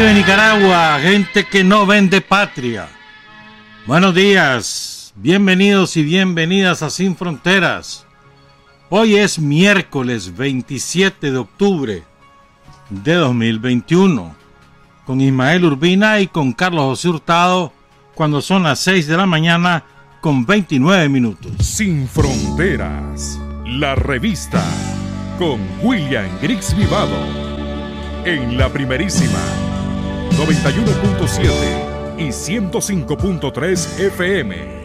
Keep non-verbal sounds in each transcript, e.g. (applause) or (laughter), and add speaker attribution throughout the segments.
Speaker 1: ¿Quién vive Nicaragua? Gente que no vende patria. Buenos días, bienvenidos y bienvenidas a Sin Fronteras. Hoy es miércoles 27 de octubre de 2021, con Ismael Urbina y con Carlos José Hurtado, cuando son las 6 de la mañana con 29 minutos.
Speaker 2: Sin Fronteras, la revista, con William Griggs Vivado en la primerísima 91.7 y 105.3 FM.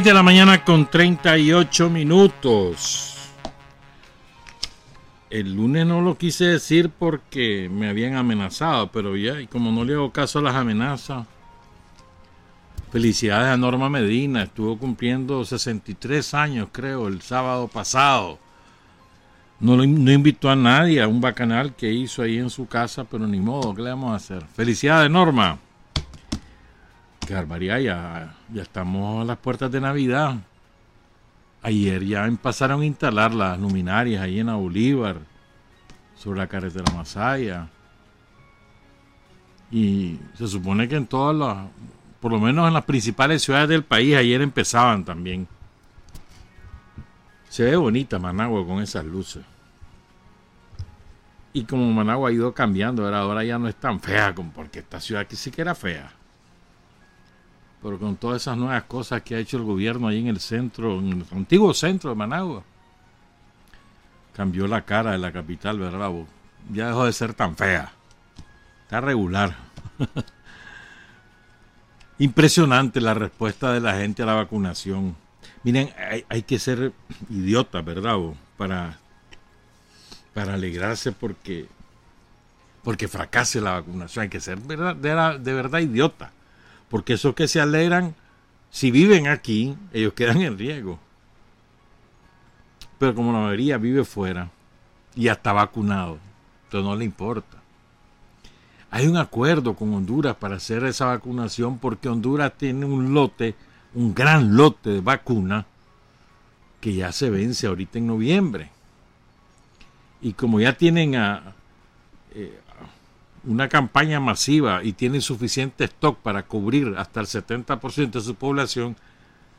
Speaker 1: De la mañana con 38 minutos. El lunes no lo quise decir porque me habían amenazado, pero ya, y como no le hago caso a las amenazas, felicidades a Norma Medina, estuvo cumpliendo 63 años, creo, el sábado pasado. No, no invitó a nadie a un bacanal que hizo ahí en su casa, pero ni modo, ¿qué le vamos a hacer? Felicidades, Norma. Barbaridad, ya, ya estamos a las puertas de Navidad. Ayer ya empezaron a instalar las luminarias ahí en Bolívar, sobre la carretera Masaya. Y se supone que en todas las, por lo menos en las principales ciudades del país, ayer empezaban también. Se ve bonita Managua con esas luces. Y como Managua ha ido cambiando, ahora ya no es tan fea, como porque esta ciudad aquí sí que era fea pero con todas esas nuevas cosas que ha hecho el gobierno ahí en el centro, en el antiguo centro de Managua, cambió la cara de la capital, ¿verdad? Ya dejó de ser tan fea. Está regular. (laughs) Impresionante la respuesta de la gente a la vacunación. Miren, hay, que ser idiota, ¿verdad? Para, para alegrarse porque, porque fracase la vacunación. Hay que ser de verdad idiota porque esos que se alegran, si viven aquí, ellos quedan en riesgo. Pero como la mayoría vive fuera y hasta vacunado, entonces no le importa. Hay un acuerdo con Honduras para hacer esa vacunación porque Honduras tiene un lote, un gran lote de vacuna que ya se vence ahorita en noviembre. Y como ya tienen a, eh, una campaña masiva y tiene suficiente stock para cubrir hasta el 70% de su población,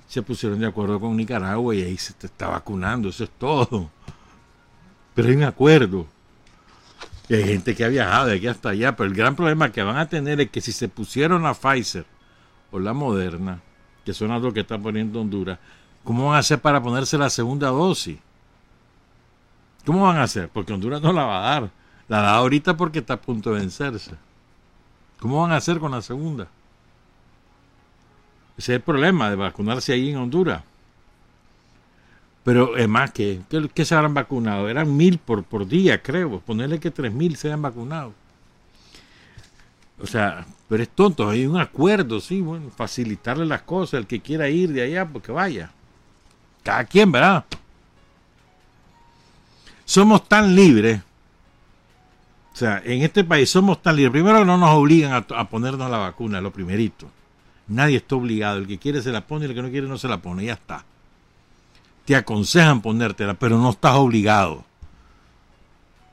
Speaker 1: se pusieron de acuerdo con Nicaragua y ahí se está vacunando, eso es todo. Pero hay un acuerdo. Y hay gente que ha viajado de aquí hasta allá, pero el gran problema que van a tener es que si se pusieron la Pfizer o la Moderna, que son las dos que está poniendo Honduras, ¿cómo van a hacer para ponerse la segunda dosis? ¿Cómo van a hacer? Porque Honduras no la va a dar la da ahorita porque está a punto de vencerse. ¿Cómo van a hacer con la segunda? Ese es el problema de vacunarse ahí en Honduras. Pero es más que, ¿qué, se habrán vacunado? Eran mil por, por día, creo. Ponerle que tres mil se hayan vacunado. O sea, pero es tonto. Hay un acuerdo, sí, bueno, facilitarle las cosas. El que quiera ir de allá, pues que vaya. Cada quien, ¿verdad? Somos tan libres o sea, en este país somos tan libres. Primero no nos obligan a, ponernos la vacuna, lo primerito. Nadie está obligado. El que quiere se la pone y el que no quiere no se la pone. Ya está. Te aconsejan ponértela, pero no estás obligado.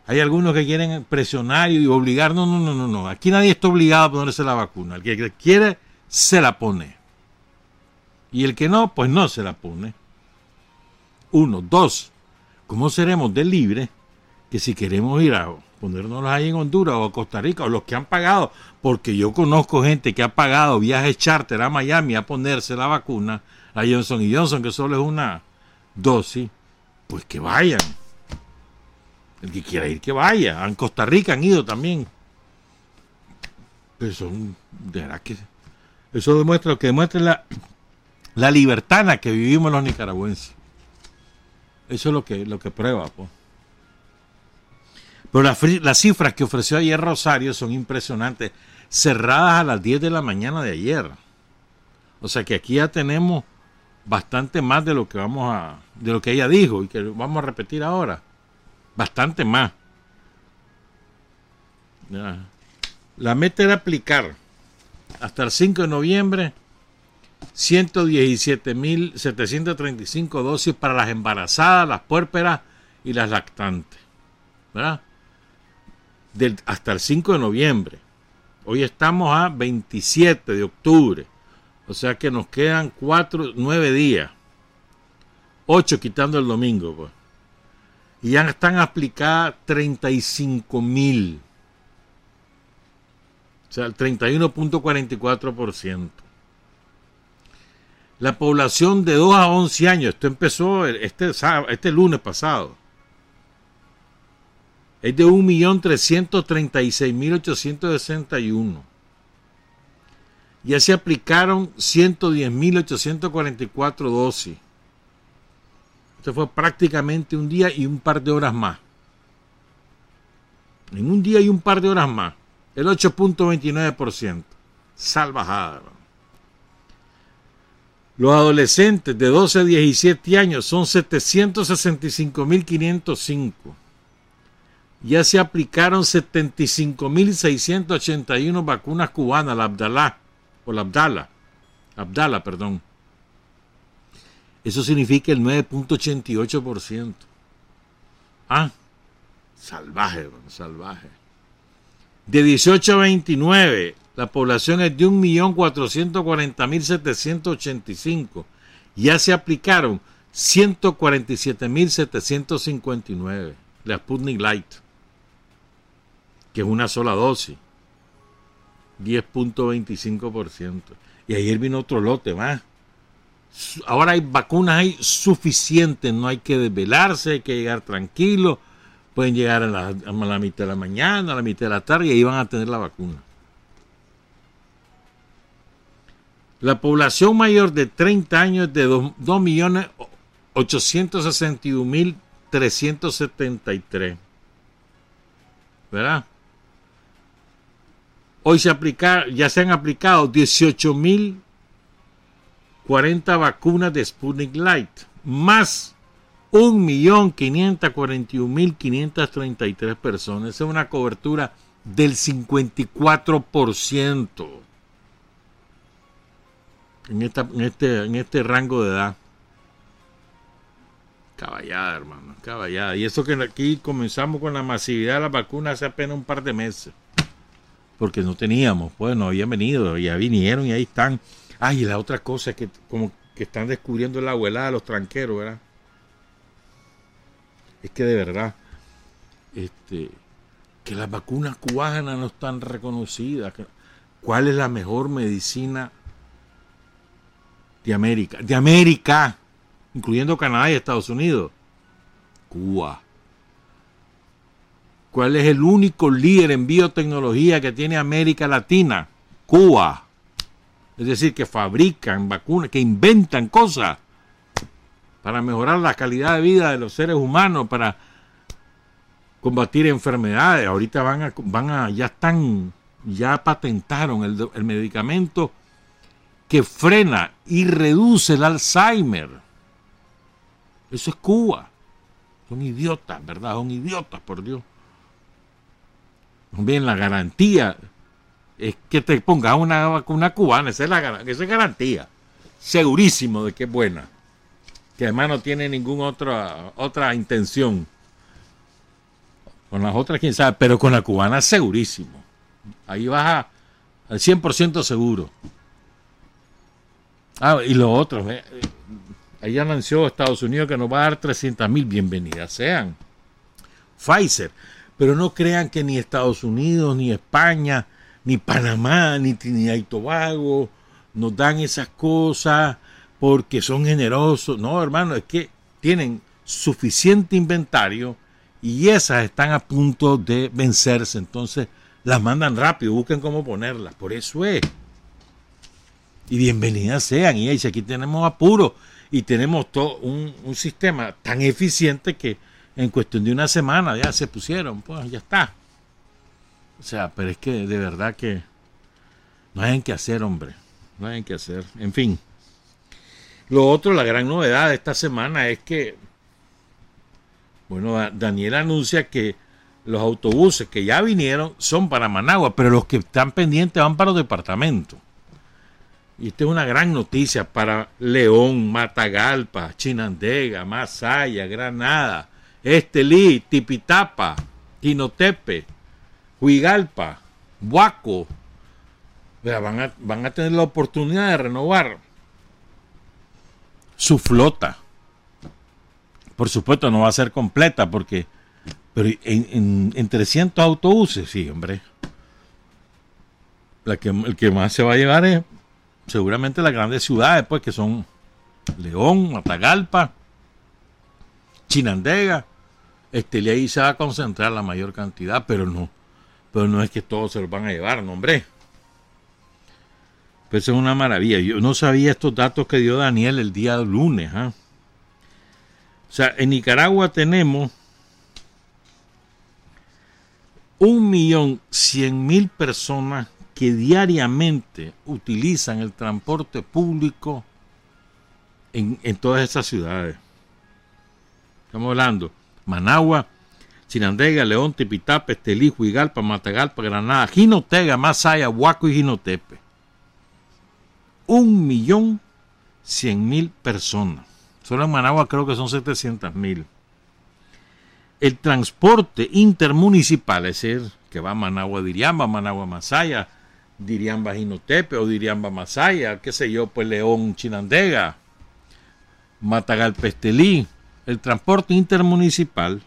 Speaker 1: Hay algunos que quieren presionar y obligar. No, no, no, no, no. Aquí nadie está obligado a ponerse la vacuna. El que quiere, se la pone. Y el que no, pues no se la pone. Uno. Dos. ¿Cómo seremos de libre que si queremos ir a ponernos ahí en Honduras o a Costa Rica o los que han pagado, porque yo conozco gente que ha pagado viajes charter a Miami a ponerse la vacuna, la Johnson y Johnson, que solo es una dosis, pues que vayan. El que quiera ir, que vaya. En Costa Rica han ido también. Son, verdad que eso demuestra lo que demuestra la, la la que vivimos los nicaragüenses. Eso es lo que, lo que prueba, pues. Pero las, cifras que ofreció ayer Rosario son impresionantes, cerradas a las 10 de la mañana de ayer. O sea que aquí ya tenemos bastante más de lo que vamos a, de lo que ella dijo y que vamos a repetir ahora. Bastante más. La meta era aplicar hasta el 5 de noviembre 117.735 dosis para las embarazadas, las puérperas y las lactantes. ¿Verdad? Hasta el 5 de noviembre. Hoy estamos a 27 de octubre. O sea que nos quedan 4, 9 días. 8 quitando el domingo. Pues. Y ya están aplicadas 35 mil. O sea, el 31.44%. La población de 2 a 11 años, esto empezó este, este lunes pasado, es de 1.336.861. Ya se aplicaron 110.844 dosis. Esto fue prácticamente un día y un par de horas más. En un día y un par de horas más. El 8.29%. Salvajada. Los adolescentes de 12 a 17 años son 765.505 ya se aplicaron 75.681 vacunas cubanas, la Abdalá, o la Abdala, Abdala, perdón. Eso significa el 9.88%. Ah, salvaje, salvaje. De 18 a 29, la población es de 1.440.785. Ya se aplicaron 147.759, la Sputnik Light que es una sola dosis. 10.25%. Y ayer vino otro lote más. Ahora hay vacunas hay suficientes, no hay que desvelarse, hay que llegar tranquilo. Pueden llegar a la, mitad de la mañana, a la mitad de la tarde y ahí van a tener la vacuna. La población mayor de 30 años es de 2.861.373. ¿Verdad? Hoy se aplica, ya se han aplicado 18.040 vacunas de Sputnik Light, más 1.541.533 personas. Es una cobertura del 54% en, esta, en, este, en este rango de edad. Caballada, hermano, caballada. Y eso que aquí comenzamos con la masividad de las vacunas hace apenas un par de meses porque no teníamos, pues no habían venido, ya vinieron y ahí están. Ay, y la otra cosa es que como que están descubriendo la abuela de los tranqueros, ¿verdad? Es que de verdad, este, que las vacunas cubanas no están reconocidas. ¿Cuál es la mejor medicina de América? De América, incluyendo Canadá y Estados Unidos. Cuba. ¿Cuál es el único líder en biotecnología que tiene América Latina? Cuba. Es decir, que fabrican vacunas, que inventan cosas para mejorar la calidad de vida de los seres humanos, para combatir enfermedades. Ahorita van a, van a ya están, ya patentaron el, el medicamento que frena y reduce el Alzheimer. Eso es Cuba. Son idiotas, ¿verdad? Son idiotas, por Dios. Bien, la garantía es que te pongas una vacuna cubana, esa es, la, esa es garantía. Segurísimo de que es buena. Que además no tiene ninguna otra, otra intención. Con las otras, quién sabe, pero con la cubana segurísimo. Ahí vas al 100% seguro. Ah, y lo otro, eh, ahí anunció Estados Unidos que nos va a dar 300 mil bienvenidas sean. Pfizer pero no crean que ni Estados Unidos, ni España, ni Panamá, ni Trinidad y Tobago nos dan esas cosas porque son generosos. No, hermano, es que tienen suficiente inventario y esas están a punto de vencerse. Entonces las mandan rápido, busquen cómo ponerlas. Por eso es. Y bienvenidas sean. Y aquí tenemos apuro y tenemos todo un, un sistema tan eficiente que en cuestión de una semana ya se pusieron, pues ya está. O sea, pero es que de verdad que no hay en qué hacer, hombre. No hay en qué hacer. En fin. Lo otro, la gran novedad de esta semana es que, bueno, Daniel anuncia que los autobuses que ya vinieron son para Managua, pero los que están pendientes van para los departamentos. Y esta es una gran noticia para León, Matagalpa, Chinandega, Masaya, Granada, Estelí, Tipitapa, Quinotepe, Huigalpa, Huaco. Van a, van a tener la oportunidad de renovar su flota. Por supuesto no va a ser completa porque pero en, en, 300 autobuses, sí, hombre. La que, el que más se va a llevar es seguramente las grandes ciudades, pues, que son León, Matagalpa, Chinandega. Este, y ahí se va a concentrar la mayor cantidad, pero no, pero no es que todos se los van a llevar, no, hombre. Pues es una maravilla. Yo no sabía estos datos que dio Daniel el día lunes. ¿ah? O sea, en Nicaragua tenemos un millón cien mil personas que diariamente utilizan el transporte público en, todas esas ciudades. Estamos hablando Managua, Chinandega, León, Tipitapa, Estelí, Huigalpa, Matagalpa, Granada, Jinotega, Masaya, Huaco y Jinotepe. Un millón cien mil personas. Solo en Managua creo que son 700 mil. El transporte intermunicipal, es decir, que va a Managua Diriamba, Managua Masaya, Diriamba Jinotepe o Diriamba Masaya, qué sé yo, pues León Chinandega, Matagalpestelí, el transporte intermunicipal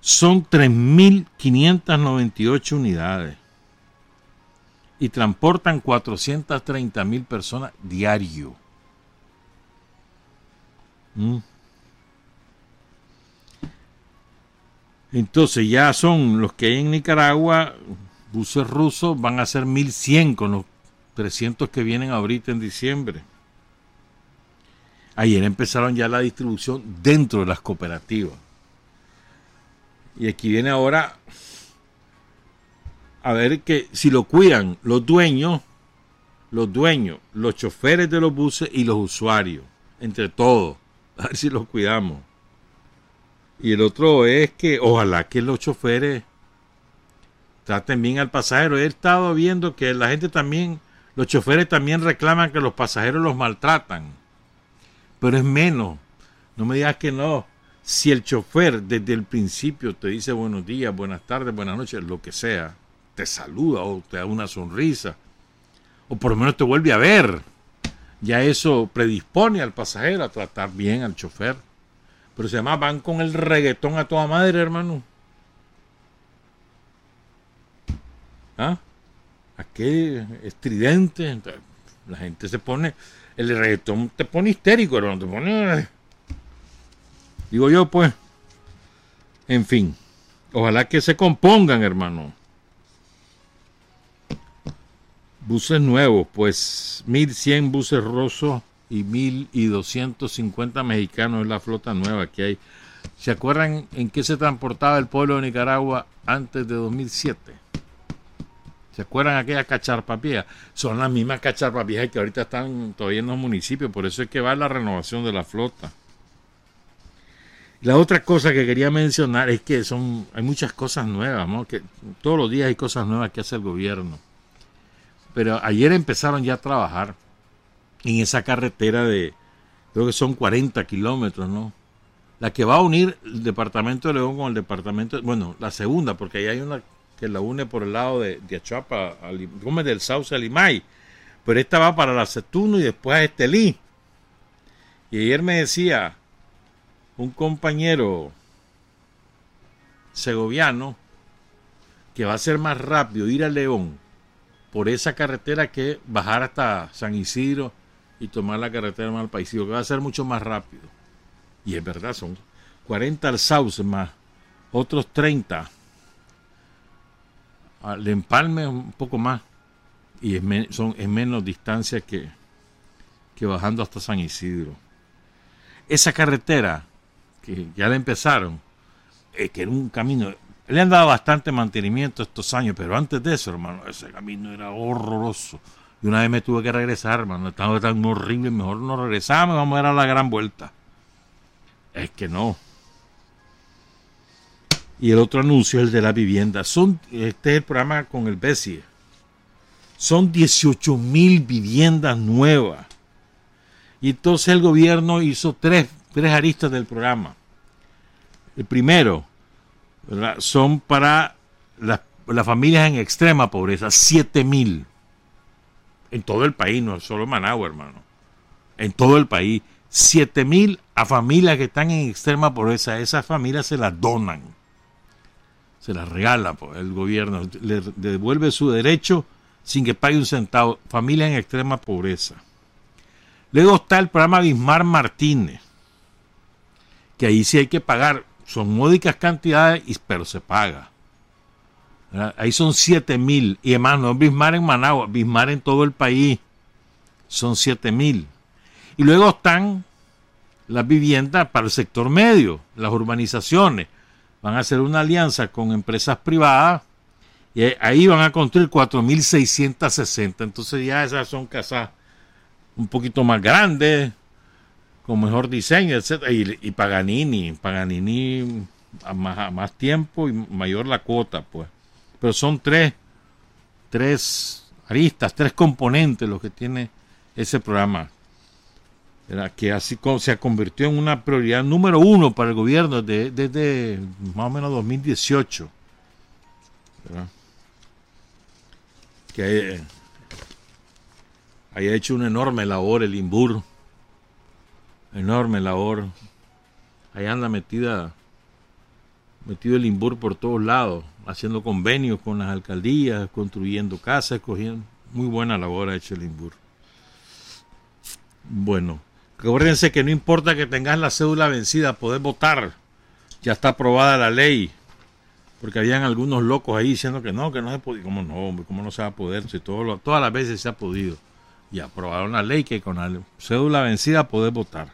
Speaker 1: son 3.598 unidades y transportan 430.000 personas diario. ¿Mm? Entonces ya son los que hay en Nicaragua, buses rusos, van a ser 1100 con los 300 que vienen ahorita en diciembre. Ayer empezaron ya la distribución dentro de las cooperativas. Y aquí viene ahora a ver que si lo cuidan los dueños, los dueños, los choferes de los buses y los usuarios, entre todos, (laughs) a ver si los cuidamos. Y el otro es que ojalá que los choferes traten bien al pasajero. He estado viendo que la gente también, los choferes también reclaman que los pasajeros los maltratan. Pero es menos. No me digas que no. Si el chofer desde el principio te dice buenos días, buenas tardes, buenas noches, lo que sea, te saluda o te da una sonrisa, o por lo menos te vuelve a ver, ya eso predispone al pasajero a tratar bien al chofer. Pero se llama van con el reggaetón a toda madre, hermano. ¿Ah? Aquí estridente. La gente se pone. El reggaetón te pone histérico, hermano. Te pone. Digo yo, pues. En fin. Ojalá que se compongan, hermano. Buses nuevos, pues 1100 buses rosos y 1.250 mexicanos es la flota nueva que hay. ¿Se acuerdan en qué se transportaba el pueblo de Nicaragua antes de 2007? ¿Se acuerdan aquellas cacharpapías? Son las mismas cacharpapías que ahorita están todavía en los municipios, por eso es que va la renovación de la flota. La otra cosa que quería mencionar es que son hay muchas cosas nuevas, ¿no? Que todos los días hay cosas nuevas que hace el gobierno. Pero ayer empezaron ya a trabajar en esa carretera de, creo que son 40 kilómetros, ¿no? La que va a unir el departamento de León con el departamento, bueno, la segunda, porque ahí hay una que la une por el lado de, de Achapa, Gómez del Sauce a Limay, pero esta va para la Cetuno y después a Estelí. Y ayer me decía un compañero segoviano que va a ser más rápido ir a León por esa carretera que bajar hasta San Isidro y tomar la carretera mal que va a ser mucho más rápido. Y es verdad, son 40 al Sauce más otros 30 al Empalme un poco más y es, son, es menos distancia que, que bajando hasta San Isidro. Esa carretera que ya le empezaron, eh, que era un camino, le han dado bastante mantenimiento estos años, pero antes de eso, hermano, ese camino era horroroso. Y una vez me tuve que regresar, hermano, estaba tan horrible, mejor no regresamos, vamos a dar la gran vuelta. Es que no. Y el otro anuncio es el de la vivienda. Son, este es el programa con el BESIE. Son 18 mil viviendas nuevas. Y entonces el gobierno hizo tres, tres aristas del programa. El primero, son para las, familias en extrema pobreza, 7 mil. En todo el país, no solo en Managua, hermano. En todo el país. 7 mil a familias que están en extrema pobreza. Esas familias se las donan. Se las regala pues, el gobierno. Le devuelve su derecho sin que pague un centavo. Familias en extrema pobreza. Luego está el programa Bismar Martínez. Que ahí sí hay que pagar son módicas cantidades, pero se paga. Ahí son 7 mil. Y además no es Bismar en Managua, Bismar en todo el país. Son 7 mil. Y luego están las viviendas para el sector medio, las urbanizaciones. Van a hacer una alianza con empresas privadas y ahí van a construir 4.660. Entonces ya esas son casas un poquito más grandes, con mejor diseño, etc. Y, Paganini, Paganini a más, tiempo y mayor la cuota, pues. Pero son tres, tres aristas, tres componentes los que tiene ese programa. Que así se convirtió en una prioridad número uno para el gobierno desde, más o menos 2018. Que haya hecho una enorme labor el INBUR enorme labor. Ahí anda metida, metido el INBUR por todos lados, haciendo convenios con las alcaldías, construyendo casas, cogiendo. Muy buena labor ha hecho el INBUR. Bueno, acuérdense que no importa que tengas la cédula vencida, podés votar. Ya está aprobada la ley. Porque habían algunos locos ahí diciendo que no, que no se podía. ¿Cómo no? ¿Cómo no se va a poder? Si todo todas las veces se ha podido. Y aprobaron la ley que con la cédula vencida podés votar.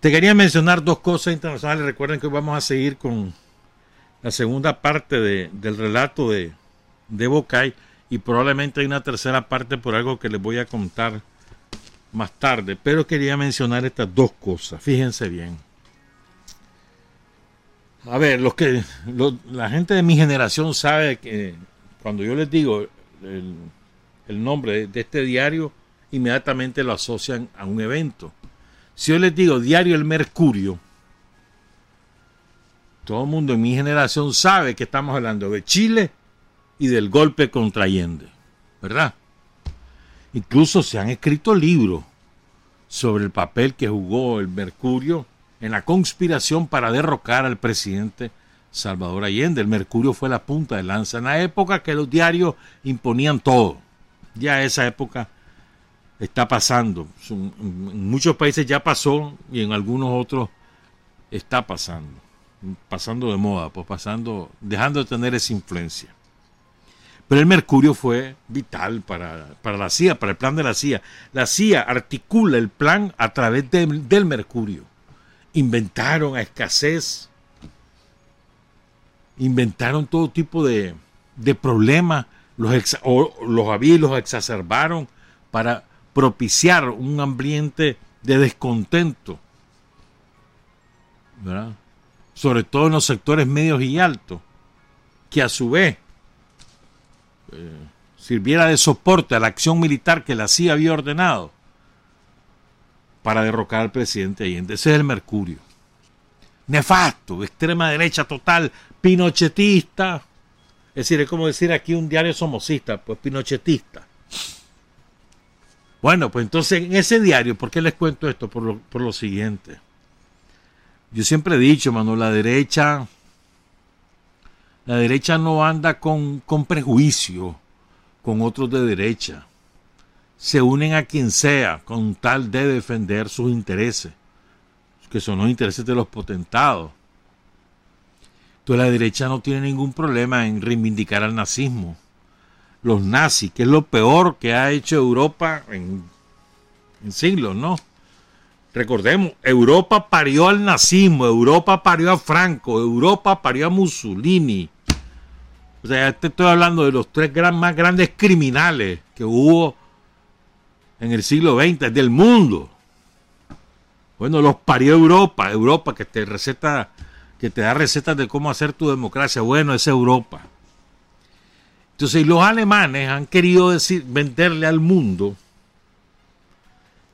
Speaker 1: Te quería mencionar dos cosas internacionales. Recuerden que vamos a seguir con la segunda parte del relato de, de Bocay y probablemente hay una tercera parte por algo que les voy a contar más tarde. Pero quería mencionar estas dos cosas. Fíjense bien. A ver, los que la gente de mi generación sabe que cuando yo les digo el, el nombre de este diario, inmediatamente lo asocian a un evento. Si yo les digo diario El Mercurio, todo el mundo en mi generación sabe que estamos hablando de Chile y del golpe contra Allende, ¿verdad? Incluso se han escrito libros sobre el papel que jugó el Mercurio en la conspiración para derrocar al presidente Salvador Allende. El Mercurio fue la punta de lanza en la época que los diarios imponían todo. Ya esa época está pasando. En muchos países ya pasó y en algunos otros está pasando. Pasando de moda, pues pasando, dejando de tener esa influencia. Pero el mercurio fue vital para, para la CIA, para el plan de la CIA. La CIA articula el plan a través del mercurio. Inventaron a escasez, inventaron todo tipo de, de problemas, los, los había y los exacerbaron para propiciar un ambiente de descontento, sobre todo en los sectores medios y altos, que a su vez eh, sirviera de soporte a la acción militar que la CIA había ordenado para derrocar al presidente Allende. Ese es el Mercurio. Nefasto, extrema derecha total, pinochetista. Es decir, es como decir aquí un diario somocista, pues pinochetista. Bueno, pues entonces en ese diario, ¿por qué les cuento esto? Por lo, por lo siguiente. Yo siempre he dicho, mano, la derecha, la derecha no anda con, con prejuicio con otros de derecha. Se unen a quien sea con tal de defender sus intereses, que son los intereses de los potentados. Entonces la derecha no tiene ningún problema en reivindicar al nazismo los nazis, que es lo peor que ha hecho Europa en, siglos, ¿no? Recordemos, Europa parió al nazismo, Europa parió a Franco, Europa parió a Mussolini. O sea, te estoy hablando de los tres más grandes criminales que hubo en el siglo XX del mundo. Bueno, los parió Europa, Europa que te receta, que te da recetas de cómo hacer tu democracia. Bueno, es Europa. Entonces, los alemanes han querido decir, venderle al mundo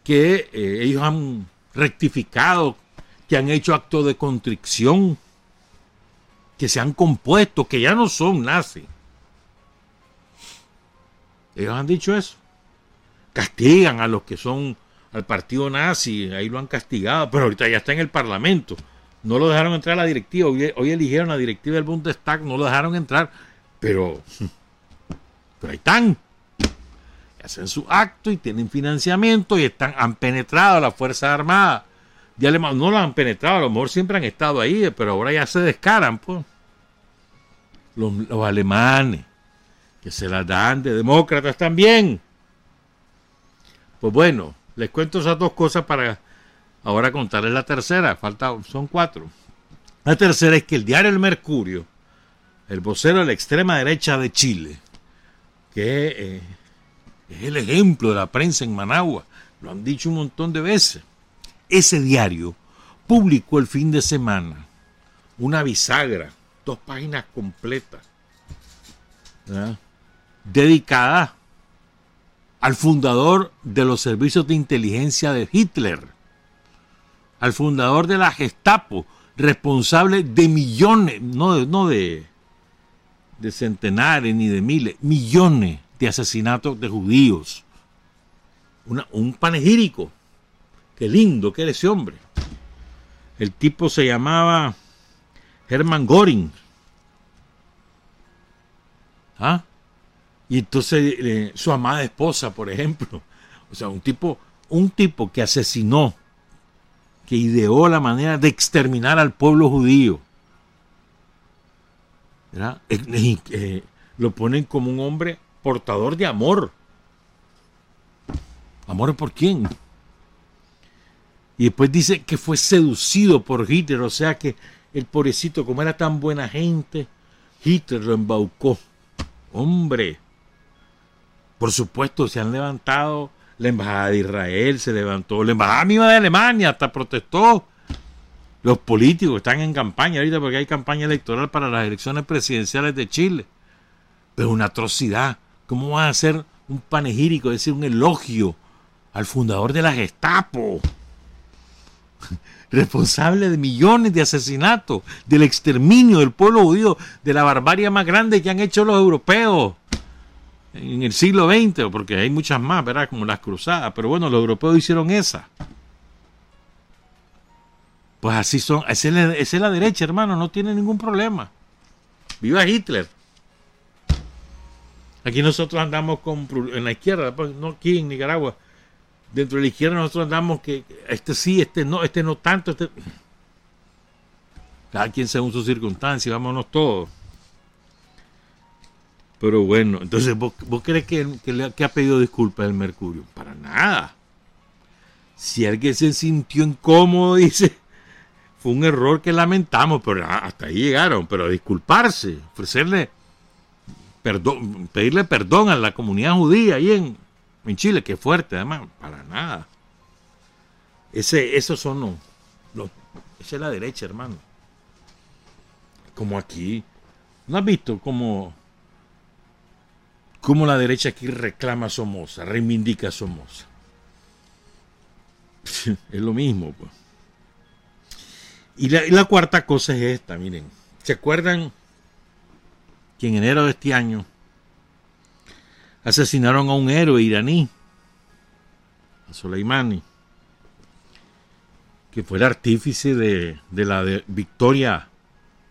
Speaker 1: que eh, ellos han rectificado, que han hecho actos de contrición, que se han compuesto, que ya no son nazis. Ellos han dicho eso. Castigan a los que son al partido nazi, ahí lo han castigado, pero ahorita ya está en el Parlamento. No lo dejaron entrar a la directiva, hoy, hoy eligieron la directiva del Bundestag, no lo dejaron entrar, pero, (laughs) pero ahí hacen su acto y tienen financiamiento y están, han penetrado a las Fuerzas Armadas de Alemania. No lo han penetrado, a lo mejor siempre han estado ahí, pero ahora ya se descaran, pues. Los, los alemanes, que se las dan de demócratas también. Pues bueno, les cuento esas dos cosas para ahora contarles la tercera. Falta, son cuatro. La tercera es que el diario El Mercurio, el vocero de la extrema derecha de Chile, que eh, es el ejemplo de la prensa en Managua. Lo han dicho un montón de veces. Ese diario publicó el fin de semana una bisagra, dos páginas completas, dedicada al fundador de los servicios de inteligencia de Hitler, al fundador de la Gestapo, responsable de millones, no de, no de, de centenares ni de miles, millones de asesinatos de judíos. un panegírico. Qué lindo que era ese hombre. El tipo se llamaba Hermann Göring. ¿Ah? Y entonces eh, su amada esposa, por ejemplo. O sea, un tipo, un tipo que asesinó, que ideó la manera de exterminar al pueblo judío. ¿verdad? Eh, lo ponen como un hombre portador de amor. ¿Amor por quién? Y después dice que fue seducido por Hitler, o sea que el pobrecito, como era tan buena gente, Hitler lo embaucó. Hombre, por supuesto, se han levantado la embajada de Israel, se levantó la embajada misma de Alemania, hasta protestó. Los políticos están en campaña ahorita porque hay campaña electoral para las elecciones presidenciales de Chile. Pero una atrocidad. ¿Cómo va a hacer un panegírico, decir, un elogio al fundador de la Gestapo? (laughs) Responsable de millones de asesinatos, del exterminio del pueblo judío, de la barbarie más grande que han hecho los europeos en el siglo XX, porque hay muchas más, ¿verdad? Como las cruzadas, pero bueno, los europeos hicieron esa. Pues así son, esa es la derecha, hermano, no tiene ningún problema. Viva Hitler. Aquí nosotros andamos con, en la izquierda, pues, no aquí en Nicaragua. Dentro de la izquierda nosotros andamos que este sí, este no, este no tanto. Este... Cada quien según sus circunstancias, vámonos todos. Pero bueno, entonces, ¿vos, crees que, que, ha pedido disculpas el Mercurio? Para nada. Si alguien se sintió incómodo, (laughs) dice, fue un error que lamentamos, pero hasta ahí llegaron. Pero disculparse, ofrecerle pedirle perdón a la comunidad judía ahí en, en Chile, que fuerte además, para nada. Ese, esos son los, esa es la derecha, hermano. Como aquí. ¿No has visto cómo, cómo la derecha aquí reclama a Somoza, reivindica a Somoza? (laughs) es lo mismo, pues. Y la cuarta cosa es esta, miren. ¿Se acuerdan que en enero de este año asesinaron a un héroe iraní, a Soleimani, que fue el artífice de, la victoria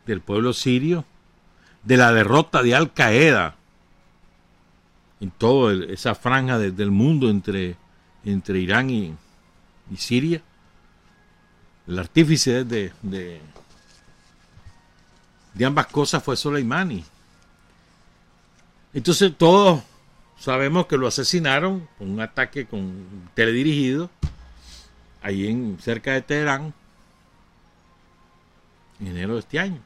Speaker 1: del pueblo sirio, de la derrota de Al Qaeda en toda esa franja del mundo entre, entre Irán y, Siria. El artífice de, de, de ambas cosas fue Soleimani. Entonces todos sabemos que lo asesinaron con un ataque con teledirigido ahí en cerca de Teherán, en enero de este año.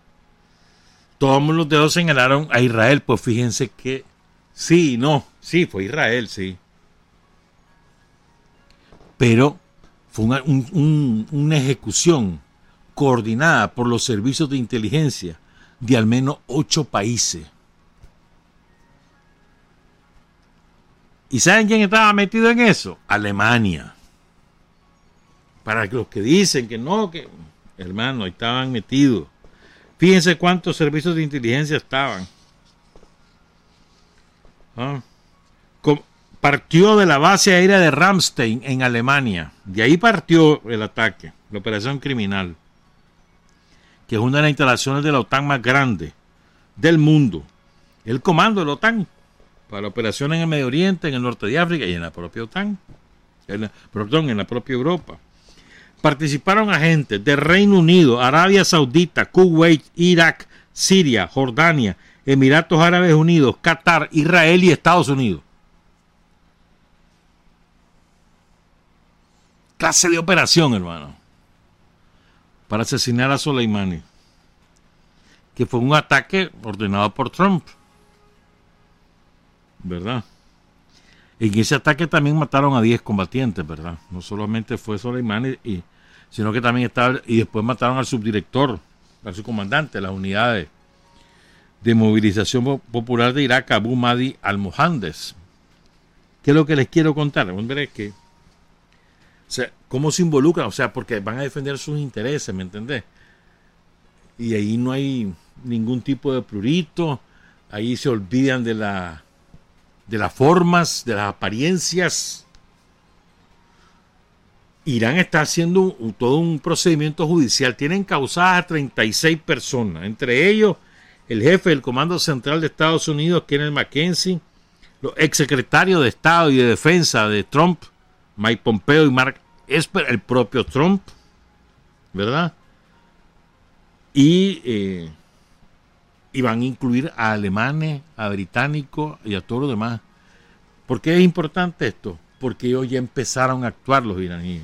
Speaker 1: Todos los dedos señalaron a Israel, pues fíjense que sí, no, sí, fue Israel, sí. Pero fue una, una ejecución coordinada por los servicios de inteligencia de al menos ocho países. ¿Y saben quién estaba metido en eso? Alemania. Para los que dicen que no, que hermano, estaban metidos. Fíjense cuántos servicios de inteligencia estaban. ¿Ah? partió de la base aérea de Ramstein en Alemania. De ahí partió el ataque, la operación criminal, que es una de las instalaciones de la OTAN más grande del mundo. El comando de la OTAN para operaciones en el Medio Oriente, en el norte de África y en la propia OTAN, perdón, en la propia Europa. Participaron agentes de Reino Unido, Arabia Saudita, Kuwait, Irak, Siria, Jordania, Emiratos Árabes Unidos, Qatar, Israel y Estados Unidos. Clase de operación, hermano, para asesinar a Soleimani, que fue un ataque ordenado por Trump, ¿verdad? En ese ataque también mataron a 10 combatientes, ¿verdad? No solamente fue Soleimani, y, sino que también estaba, y después mataron al subdirector, al subcomandante de las unidades de movilización popular de Irak, Abu Mahdi al-Mohandes. ¿Qué es lo que les quiero contar? Hombre, es que, o sea, ¿cómo se involucran? O sea, porque van a defender sus intereses, ¿me entendés? Y ahí no hay ningún tipo de plurito, ahí se olvidan de la de las formas, de las apariencias. Irán está haciendo todo un procedimiento judicial. Tienen causadas a 36 personas, entre ellos el jefe del Comando Central de Estados Unidos, Kenneth McKenzie, los exsecretarios de Estado y de Defensa de Trump, Mike Pompeo y Mark Esper, el propio Trump, ¿verdad? Y eh, y van a incluir a alemanes, a británicos y a todos los demás. ¿Por qué es importante esto? Porque ellos ya empezaron a actuar los iraníes.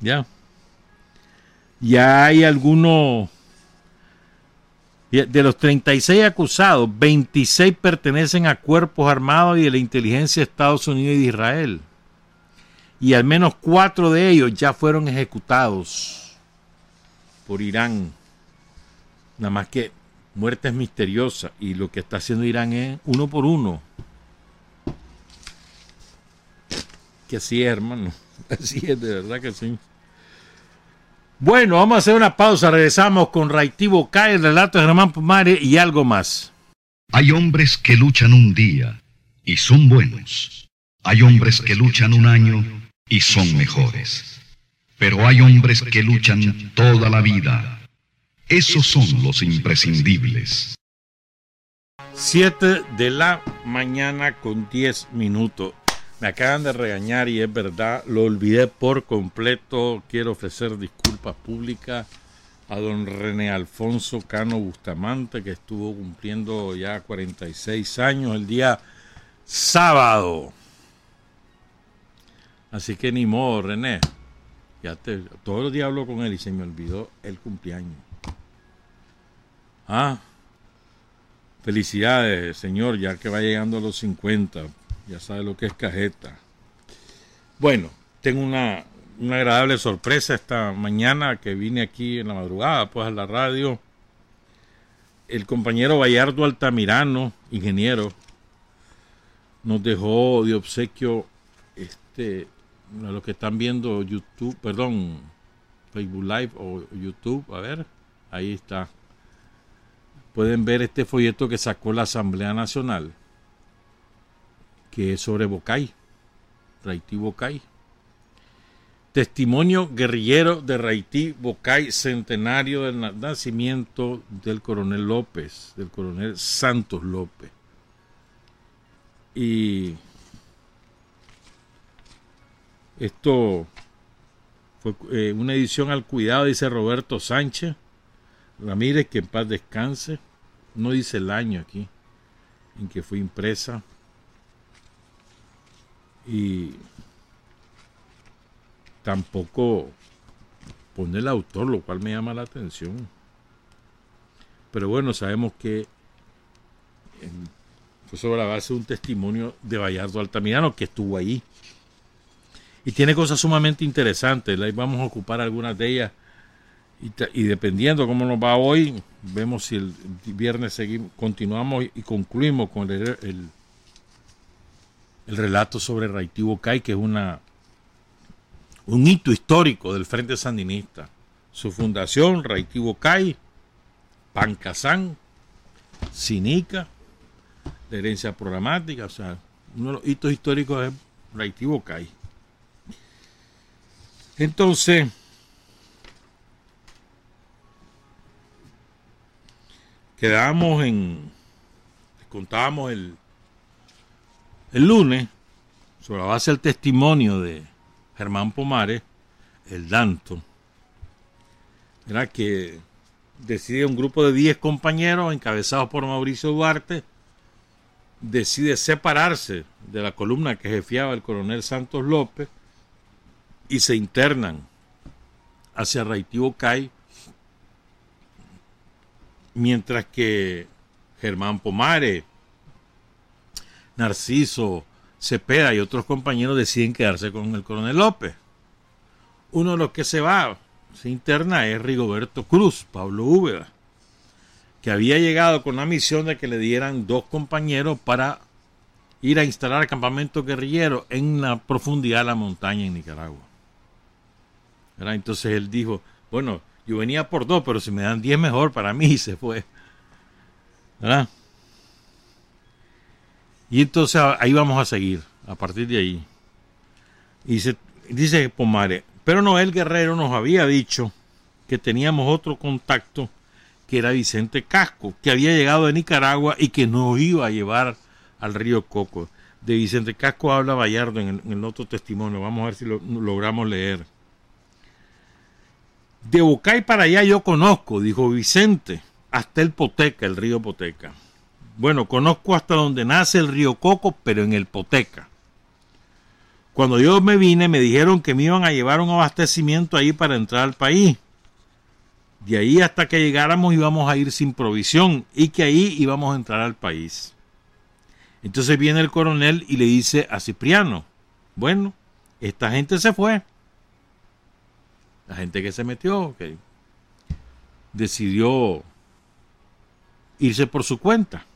Speaker 1: Ya. Ya hay algunos. De los 36 acusados, 26 pertenecen a cuerpos armados y de la inteligencia de Estados Unidos y de Israel. Y al menos cuatro de ellos ya fueron ejecutados por Irán. Nada más que muerte es misteriosa y lo que está haciendo Irán es uno por uno. Que así es, hermano. (laughs) Así es, de verdad que sí. Bueno, vamos a hacer una pausa. Regresamos con Raitivo Kai, el relato de Germán Pumare y algo más.
Speaker 3: Hay hombres que luchan un día y son buenos. Hay hombres que luchan un año y son mejores. Pero hay hombres que luchan toda la vida esos son los imprescindibles.
Speaker 1: 7 de la mañana con 10 minutos. Me acaban de regañar y es verdad, lo olvidé por completo. Quiero ofrecer disculpas públicas a don René Alfonso Cano Bustamante, que estuvo cumpliendo ya 46 años el día sábado. Así que ni modo, René. Ya te, todos los días hablo con él y se me olvidó el cumpleaños. Ah, felicidades, señor, ya que va llegando a los 50. Ya sabe lo que es cajeta. Bueno, tengo una, una agradable sorpresa esta mañana que vine aquí en la madrugada, pues a la radio. El compañero Bayardo Altamirano, ingeniero, nos dejó de obsequio este a los que están viendo YouTube, perdón, Facebook Live o YouTube, a ver, ahí está pueden ver este folleto que sacó la Asamblea Nacional, que es sobre Bocay, Raití Bocay. Testimonio guerrillero de Raití Bocay, centenario del nacimiento del coronel López, del coronel Santos López. Y esto fue eh, una edición al cuidado, dice Roberto Sánchez Ramírez, que en paz descanse. No dice el año aquí en que fue impresa. Y tampoco pone el autor, lo cual me llama la atención. Pero bueno, sabemos que fue sobre la base de un testimonio de Bayardo Altamirano que estuvo ahí. Y tiene cosas sumamente interesantes. Vamos a ocupar algunas de ellas. Y, dependiendo cómo nos va hoy, vemos si el viernes seguimos, continuamos y concluimos con el, el, el relato sobre Raitibo Cay, que es una un hito histórico del Frente Sandinista. Su fundación, Raitibo Cay, Pancasán, Sinica, la herencia programática, o sea, uno de los hitos históricos es Raitibo Cay. Entonces, quedamos en, contábamos el, el lunes, sobre la base del testimonio de Germán Pomares, el Danto, era que decide un grupo de 10 compañeros encabezados por Mauricio Duarte, decide separarse de la columna que jefiaba el coronel Santos López y se internan hacia Raitibo Cay, mientras que Germán Pomares, Narciso, Cepeda y otros compañeros deciden quedarse con el coronel López. Uno de los que se va, se interna, es Rigoberto Cruz, Pablo Úbeda, que había llegado con la misión de que le dieran dos compañeros para ir a instalar campamento guerrillero en la profundidad de la montaña en Nicaragua. Entonces él dijo, bueno, yo venía por dos, pero si me dan diez mejor para mí, (laughs) se fue. ¿verdad? Y entonces ahí vamos a seguir, a partir de ahí. Y se, dice Pomare, pero Noel Guerrero nos había dicho que teníamos otro contacto, que era Vicente Casco, que había llegado de Nicaragua y que nos iba a llevar al río Coco. De Vicente Casco habla Bayardo en el, otro testimonio. Vamos a ver si lo logramos leer. De Bocay para allá yo conozco, dijo Vicente, hasta el Poteca, el río Poteca. Bueno, conozco hasta donde nace el río Coco, pero en el Poteca. Cuando yo me vine me dijeron que me iban a llevar un abastecimiento ahí para entrar al país. De ahí hasta que llegáramos íbamos a ir sin provisión y que ahí íbamos a entrar al país. Entonces viene el coronel y le dice a Cipriano, bueno, esta gente se fue. La gente que se metió, que decidió irse por su cuenta.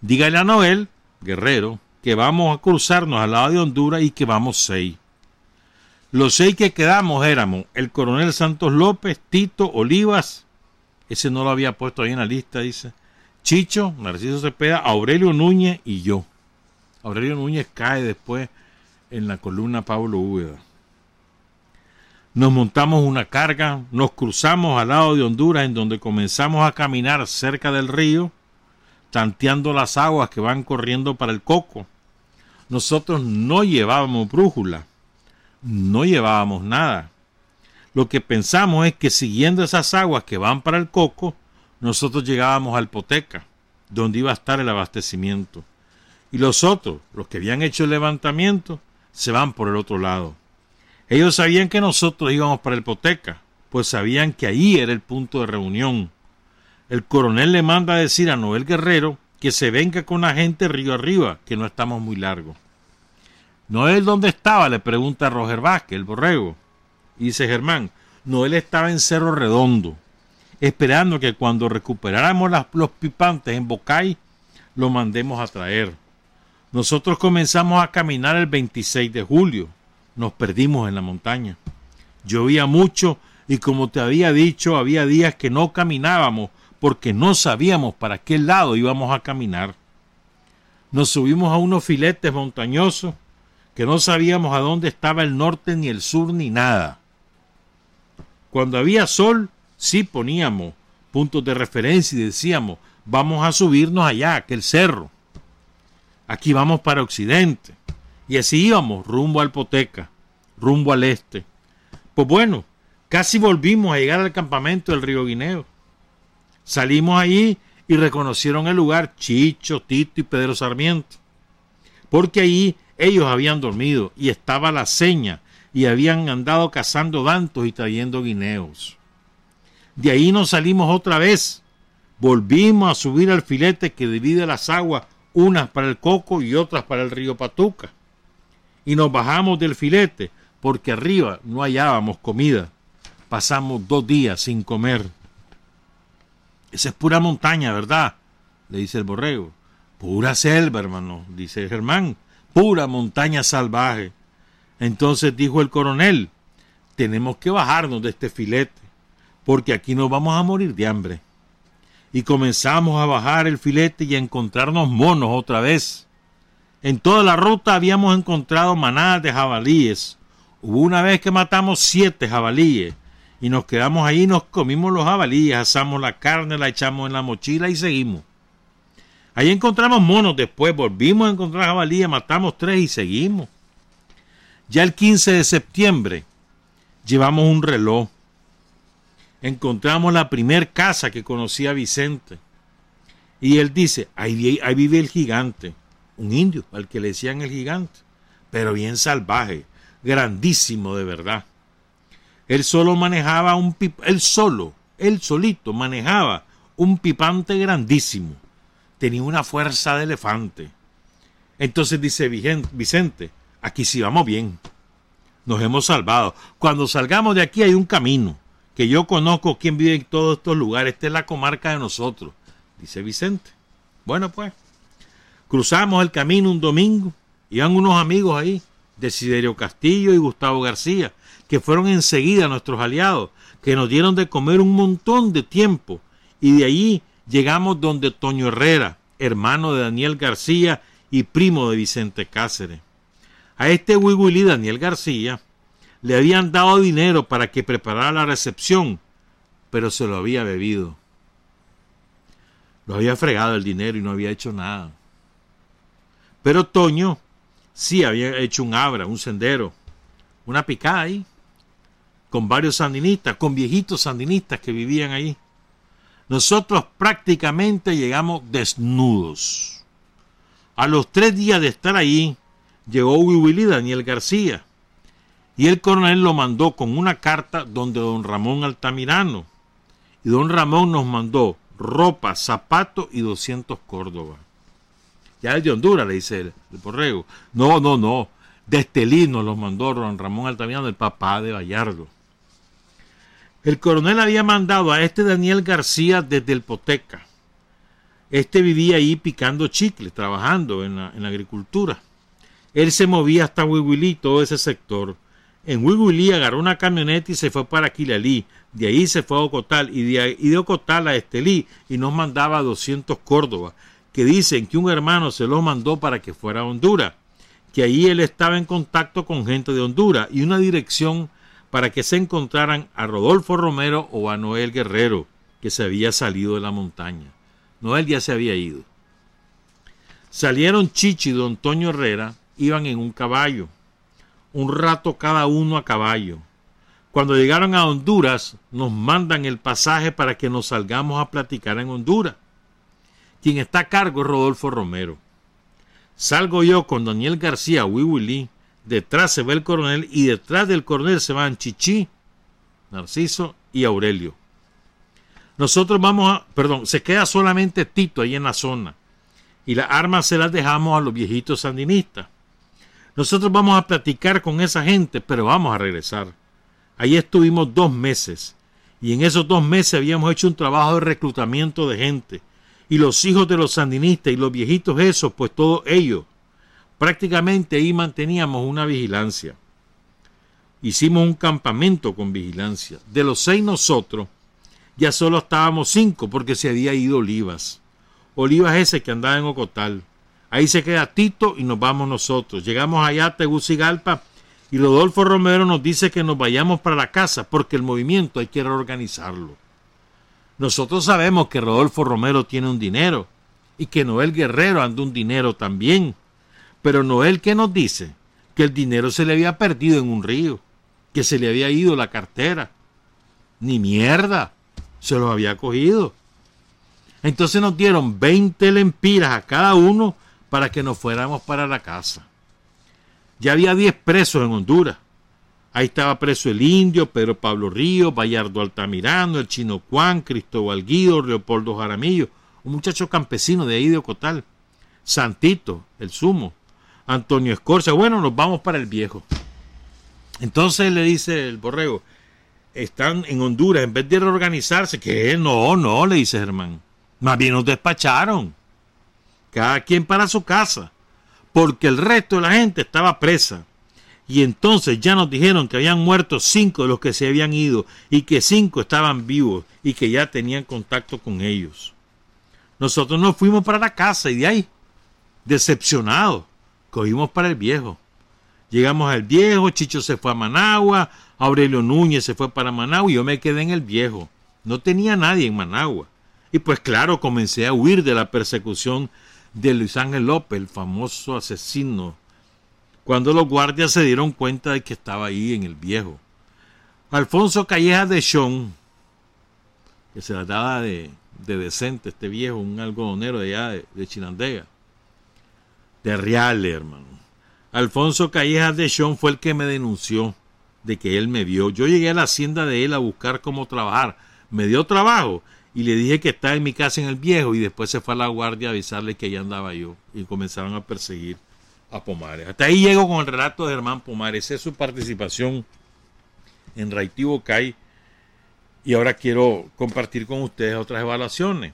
Speaker 1: Dígale a Noel, guerrero, que vamos a cruzarnos al lado de Honduras y que vamos seis. Los seis que quedamos éramos el coronel Santos López, Tito Olivas, ese no lo había puesto ahí en la lista, dice, Chicho, Narciso Cepeda, Aurelio Núñez y yo. Aurelio Núñez cae después en la columna Pablo Úbeda. Nos montamos una carga, nos cruzamos al lado de Honduras en donde comenzamos a caminar cerca del río tanteando las aguas que van corriendo para el coco. Nosotros no llevábamos brújula, no llevábamos nada. Lo que pensamos es que siguiendo esas aguas que van para el coco, nosotros llegábamos al Poteca, donde iba a estar el abastecimiento. Y los otros, los que habían hecho el levantamiento, se van por el otro lado. Ellos sabían que nosotros íbamos para el Poteca, pues sabían que ahí era el punto de reunión el coronel le manda a decir a Noel Guerrero que se venga con la gente río arriba, que no estamos muy largos. Noel, ¿dónde estaba? le pregunta a Roger Vázquez, el borrego. Y dice Germán, Noel estaba en Cerro Redondo, esperando que cuando recuperáramos los pipantes en Bocay, lo mandemos a traer. Nosotros comenzamos a caminar el 26 de julio. Nos perdimos en la montaña. Llovía mucho y como te había dicho, había días que no caminábamos porque no sabíamos para qué lado íbamos a caminar. Nos subimos a unos filetes montañosos que no sabíamos a dónde estaba el norte ni el sur ni nada. Cuando había sol, sí poníamos puntos de referencia y decíamos, vamos a subirnos allá, aquel cerro. Aquí vamos para occidente. Y así íbamos, rumbo al Poteca, rumbo al este. Pues bueno, casi volvimos a llegar al campamento del río Guineo. Salimos allí y reconocieron el lugar Chicho, Tito y Pedro Sarmiento, porque allí ellos habían dormido y estaba la seña y habían andado cazando dantos y trayendo guineos. De ahí nos salimos otra vez. Volvimos a subir al filete que divide las aguas, unas para el coco y otras para el río Patuca. Y nos bajamos del filete porque arriba no hallábamos comida. Pasamos dos días sin comer. Esa es pura montaña, ¿verdad? le dice el borrego. Pura selva, hermano, dice Germán. Pura montaña salvaje. Entonces dijo el coronel, tenemos que bajarnos de este filete, porque aquí nos vamos a morir de hambre. Y comenzamos a bajar el filete y a encontrarnos monos otra vez. En toda la ruta habíamos encontrado manadas de jabalíes. Hubo una vez que matamos siete jabalíes y nos quedamos ahí, nos comimos los jabalíes, asamos la carne, la echamos en la mochila y seguimos. Ahí encontramos monos, después volvimos a encontrar jabalíes, matamos tres y seguimos. Ya el 15 de septiembre llevamos un reloj. Encontramos la primer casa que conocía Vicente. Y él dice, ahí, ahí vive el gigante, un indio al que le decían el gigante, pero bien salvaje, grandísimo de verdad. Él solo manejaba un pip él solo, él solito manejaba un pipante grandísimo. Tenía una fuerza de elefante. Entonces dice Vicente, aquí sí vamos bien. Nos hemos salvado. Cuando salgamos de aquí hay un camino, que yo conozco quién vive en todos estos lugares. Esta es la comarca de nosotros, dice Vicente. Bueno, pues, cruzamos el camino un domingo. Iban unos amigos ahí, Desiderio Castillo y Gustavo García, que fueron enseguida nuestros aliados, que nos dieron de comer un montón de tiempo. Y de allí llegamos donde Toño Herrera, hermano de Daniel García y primo de Vicente Cáceres. A este Wigwili Daniel García le habían dado dinero para que preparara la recepción, pero se lo había bebido. Lo había fregado el dinero y no había hecho nada. Pero Toño sí había hecho un abra, un sendero, una picada ahí, con varios sandinistas, con viejitos sandinistas que vivían ahí. Nosotros prácticamente llegamos desnudos. A los tres días de estar ahí, llegó Willy Daniel García y el coronel lo mandó con una carta donde don Ramón Altamirano y don Ramón nos mandó ropa, zapatos y 200 Córdoba. Ya es de Honduras, le dice el, el No, no, no. De Estelí nos los mandó don Ramón Altamirano, el papá de Bayardo. El coronel había mandado a este Daniel García desde el Poteca. Este vivía ahí picando chicle, trabajando en la, en la agricultura. Él se movía hasta Huihuilí, todo ese sector. En Huihuilí agarró una camioneta y se fue para Quilalí. De ahí se fue a Ocotal y de, y de Ocotal a Estelí y nos mandaba 200 Córdoba, que dicen que un hermano se los mandó para que fuera a Honduras, que ahí él estaba en contacto con gente de Honduras y una dirección para que se encontraran a Rodolfo Romero o a Noel Guerrero, que se había salido de la montaña. Noel ya se había ido. Salieron Chichi y don Toño Herrera iban en un caballo, un rato cada uno a caballo. Cuando llegaron a Honduras, nos mandan el pasaje para que nos salgamos a platicar en Honduras. Quien está a cargo es Rodolfo Romero. Salgo yo con Daniel García Wiwili, detrás se ve el coronel y detrás del coronel se van Chichi, Narciso y Aurelio. Nosotros vamos a, perdón, se queda solamente Tito ahí en la zona y las armas se las dejamos a los viejitos sandinistas. Nosotros vamos a platicar con esa gente, pero vamos a regresar. Ahí estuvimos dos meses y en esos dos meses habíamos hecho un trabajo de reclutamiento de gente. Y los hijos de los sandinistas y los viejitos esos, pues todos ellos, prácticamente ahí manteníamos una vigilancia. Hicimos un campamento con vigilancia. De los seis nosotros, ya solo estábamos cinco porque se había ido Olivas. Olivas ese que andaba en Ocotal. Ahí se queda Tito y nos vamos nosotros. Llegamos allá a Tegucigalpa y Rodolfo Romero nos dice que nos vayamos para la casa porque el movimiento hay que reorganizarlo. Nosotros sabemos que Rodolfo Romero tiene un dinero y que Noel Guerrero anda un dinero también. Pero Noel, ¿qué nos dice? Que el dinero se le había perdido en un río, que se le había ido la cartera. Ni mierda, se lo había cogido. Entonces nos dieron 20 lempiras a cada uno para que nos fuéramos para la casa. Ya había 10 presos en Honduras. Ahí estaba preso el indio, Pedro Pablo Río, Bayardo Altamirano, el chino Juan, Cristóbal Guido, Leopoldo Jaramillo, un muchacho campesino de ahí de Ocotal, Santito, el sumo, Antonio Escorza. Bueno, nos vamos para el viejo. Entonces le dice el borrego, están en Honduras, en vez de reorganizarse, que no, no, le dice Germán. Más bien nos despacharon. Cada quien para su casa. Porque el resto de la gente estaba presa. Y entonces ya nos dijeron que habían muerto cinco de los que se habían ido y que cinco estaban vivos y que ya tenían contacto con ellos. Nosotros nos fuimos para la casa y de ahí, decepcionados, cogimos para el viejo. Llegamos al viejo, Chicho se fue a Managua, Aurelio Núñez se fue para Managua y yo me quedé en el viejo. No tenía nadie en Managua. Y pues claro, comencé a huir de la persecución de Luis Ángel López, el famoso asesino, cuando los guardias se dieron cuenta de que estaba ahí en el viejo. Alfonso Calleja de Chon, que se trataba de, de decente, este viejo, un algodonero de allá de, de Chinandega, de Real, hermano. Alfonso Callejas de Chon fue el que me denunció de que él me vio. Yo llegué a la hacienda de él a buscar cómo trabajar. Me dio trabajo y le dije que estaba en mi casa en el viejo y después se fue a la guardia a avisarle que allá andaba yo y comenzaron a perseguir a Pomares. Hasta ahí llego con el relato de Germán Pomares, es su participación en Raitivo CAI y ahora quiero compartir con ustedes otras evaluaciones.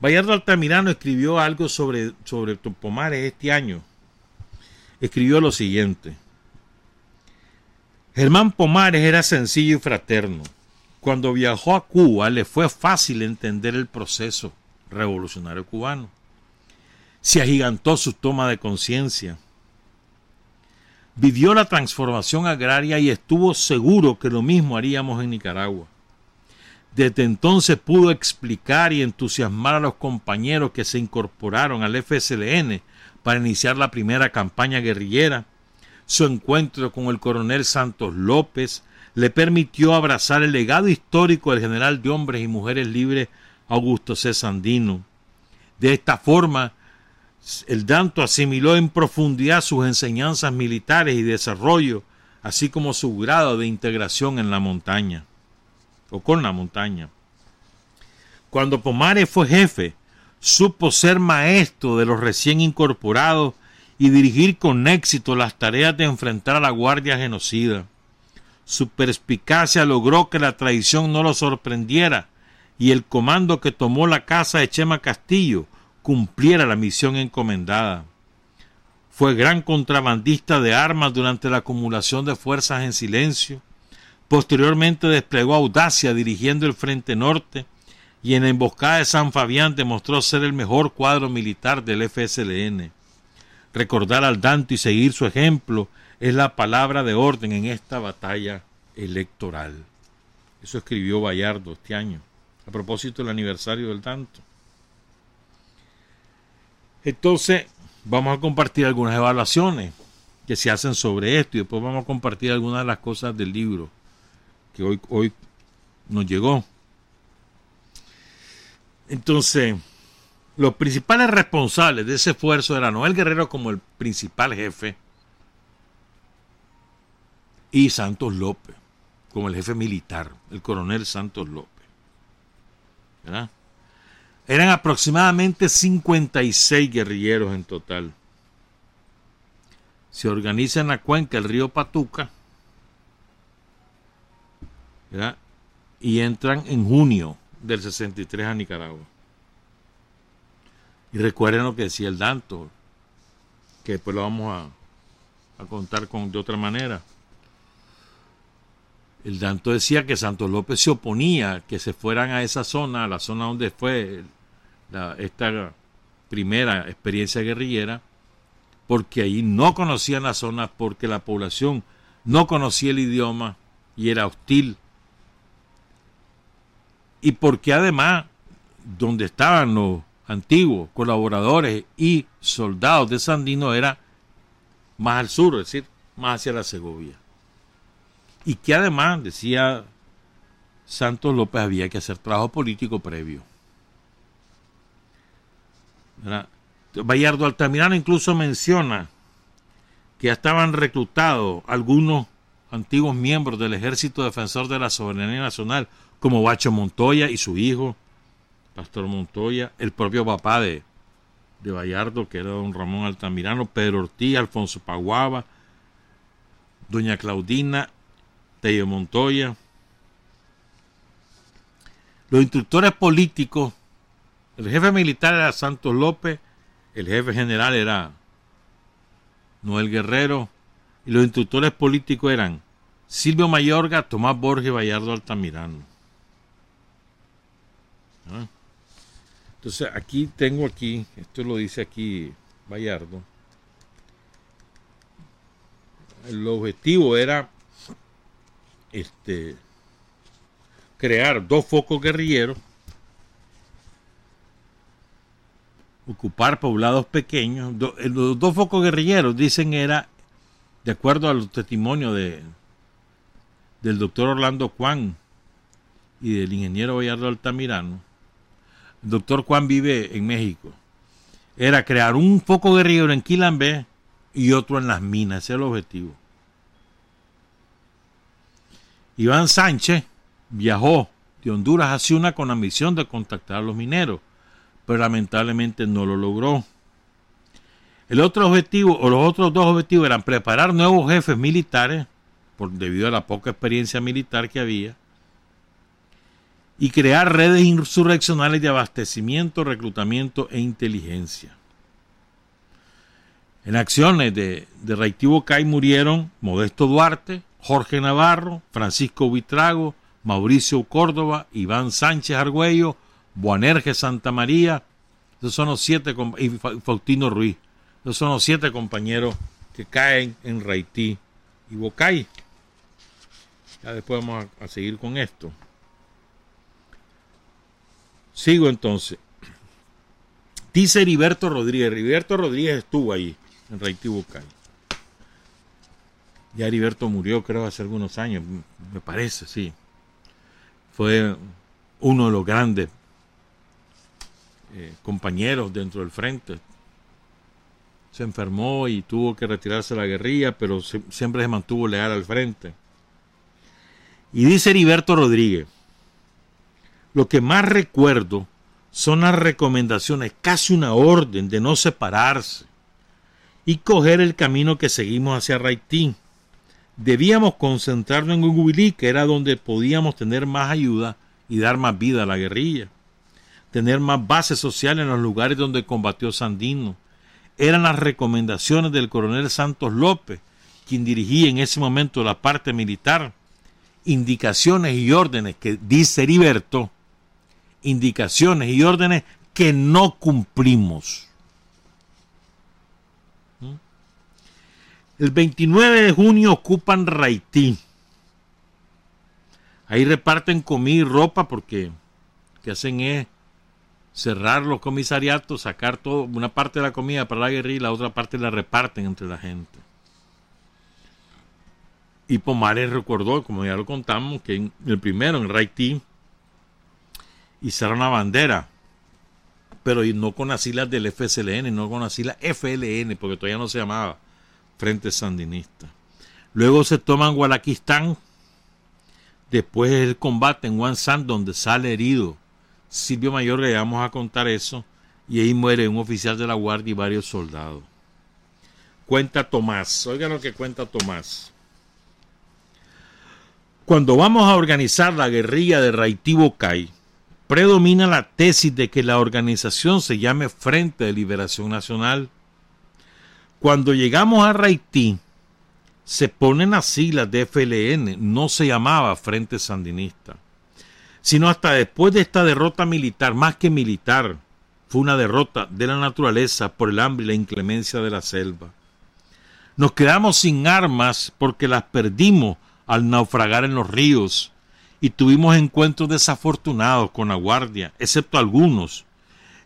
Speaker 1: Bayardo Altamirano escribió algo sobre, sobre Pomares este año. Escribió lo siguiente. Germán Pomares era sencillo y fraterno cuando viajó a Cuba le fue fácil entender el proceso revolucionario cubano. Se agigantó su toma de conciencia. Vivió la transformación agraria y estuvo seguro que lo mismo haríamos en Nicaragua. Desde entonces pudo explicar y entusiasmar a los compañeros que se incorporaron al FSLN para iniciar la primera campaña guerrillera, su encuentro con el coronel Santos López, le permitió abrazar el legado histórico del general de hombres y mujeres libres Augusto C. Sandino. De esta forma, el Danto asimiló en profundidad sus enseñanzas militares y desarrollo, así como su grado de integración en la montaña, o con la montaña. Cuando Pomares fue jefe, supo ser maestro de los recién incorporados y dirigir con éxito las tareas de enfrentar a la Guardia Genocida. Su perspicacia logró que la traición no lo sorprendiera y el comando que tomó la casa de Chema Castillo cumpliera la misión encomendada. Fue gran contrabandista de armas durante la acumulación de fuerzas en silencio. Posteriormente desplegó audacia dirigiendo el Frente Norte y en la emboscada de San Fabián demostró ser el mejor cuadro militar del FSLN. Recordar al Danto y seguir su ejemplo es la palabra de orden en esta batalla electoral. Eso escribió Bayardo este año, a propósito del aniversario del tanto. Entonces, vamos a compartir algunas evaluaciones que se hacen sobre esto y después vamos a compartir algunas de las cosas del libro que hoy, hoy nos llegó. Entonces, los principales responsables de ese esfuerzo eran Noel Guerrero como el principal jefe, y Santos López, como el jefe militar, el coronel Santos López. Eran aproximadamente 56 guerrilleros en total. Se organiza en la cuenca el río Patuca y entran en junio del 63 a Nicaragua. Y recuerden lo que decía el Danto, que después lo vamos a, a contar con, de otra manera. El Danto decía que Santos López se oponía que se fueran a esa zona, a la zona donde fue esta primera experiencia guerrillera, porque ahí no conocían la zona, porque la población no conocía el idioma y era hostil. Y porque además, donde estaban los antiguos colaboradores y soldados de Sandino era más al sur, es decir, más hacia la Segovia y que además, decía Santos López, había que hacer trabajo político previo. ¿Verdad? Altamirano incluso menciona que ya estaban reclutados algunos antiguos miembros del Ejército Defensor de la Soberanía Nacional, como Bacho Montoya y su hijo, Pastor Montoya, el propio papá de, de Bayardo, que era don Ramón Altamirano, Pedro Ortiz, Alfonso Paguaba, doña Claudina, Tello Montoya. Los instructores políticos, el jefe militar era Santos López, el jefe general era Noel Guerrero, y los instructores políticos eran Silvio Mayorga, Tomás Borges y Bayardo Altamirano. ¿Ah? Entonces aquí tengo aquí, esto lo dice aquí Bayardo. El objetivo era este crear dos focos guerrilleros, ocupar poblados pequeños. Eh, los dos focos guerrilleros dicen era, de acuerdo a los testimonios de, del doctor Orlando Juan y del ingeniero Bayardo Altamirano, el doctor Juan vive en México, era crear un foco guerrillero en Quilambé y otro en las minas, ese es el objetivo. Iván Sánchez viajó de Honduras a Ciuna con la misión de contactar a los mineros, pero lamentablemente no lo logró. El otro objetivo, o los otros dos objetivos eran preparar nuevos jefes militares, por, debido a la poca experiencia militar que había, y crear redes insurreccionales de abastecimiento, reclutamiento e inteligencia. En acciones de, de Reitivo Cay murieron Modesto Duarte, Jorge Navarro, Francisco Vitrago, Mauricio Córdoba, Iván Sánchez Argüello, Buanerge Santa María, esos son los siete, y Faustino Ruiz, esos son los siete compañeros que caen en Raití y Bocay. Ya después vamos a seguir con esto. Sigo entonces. Dice Heriberto Rodríguez. Heriberto Rodríguez estuvo ahí, en Reitibucay. Ya Heriberto murió, creo, hace algunos años, me parece, sí. Fue uno de los grandes eh, compañeros dentro del frente. Se enfermó y tuvo que retirarse de la guerrilla, pero siempre se mantuvo leal al frente. Y dice Heriberto Rodríguez, lo que más recuerdo son las recomendaciones, casi una orden de no separarse y coger el camino que seguimos hacia Raitín. Debíamos concentrarnos en Ugubilí, que era donde podíamos tener más ayuda y dar más vida a la guerrilla, tener más base social en los lugares donde combatió Sandino. Eran las recomendaciones del coronel Santos López, quien dirigía en ese momento la parte militar, indicaciones y órdenes que dice Heriberto indicaciones y órdenes que no cumplimos. ¿Mm? El 29 de junio ocupan Raití. Ahí reparten comida y ropa porque lo que hacen es cerrar los comisariatos, sacar todo, una parte de la comida para la guerrilla y la otra parte la reparten entre la gente. Y Pomares recordó, como ya lo contamos, que en el primero, en y será una bandera, pero no con las siglas del FSLN, no con las siglas FLN, porque todavía no se llamaba Frente Sandinista. Luego se toman Gualaquistán, después el combate en Wansan, donde sale herido Silvio Mayor, le vamos a contar eso, y ahí muere un oficial de la Guardia y varios soldados. Cuenta Tomás, oigan lo que cuenta Tomás. Cuando vamos a organizar la guerrilla de Raitibo Cay, predomina la tesis de que la organización se llame Frente de Liberación Nacional. Cuando llegamos a Haití, se ponen las siglas de FLN, no se llamaba Frente Sandinista, sino hasta después de esta derrota militar, más que militar, fue una derrota de la naturaleza por el hambre y la inclemencia de la selva. Nos quedamos sin armas porque las perdimos al naufragar en los ríos, y tuvimos encuentros desafortunados con la guardia, excepto algunos,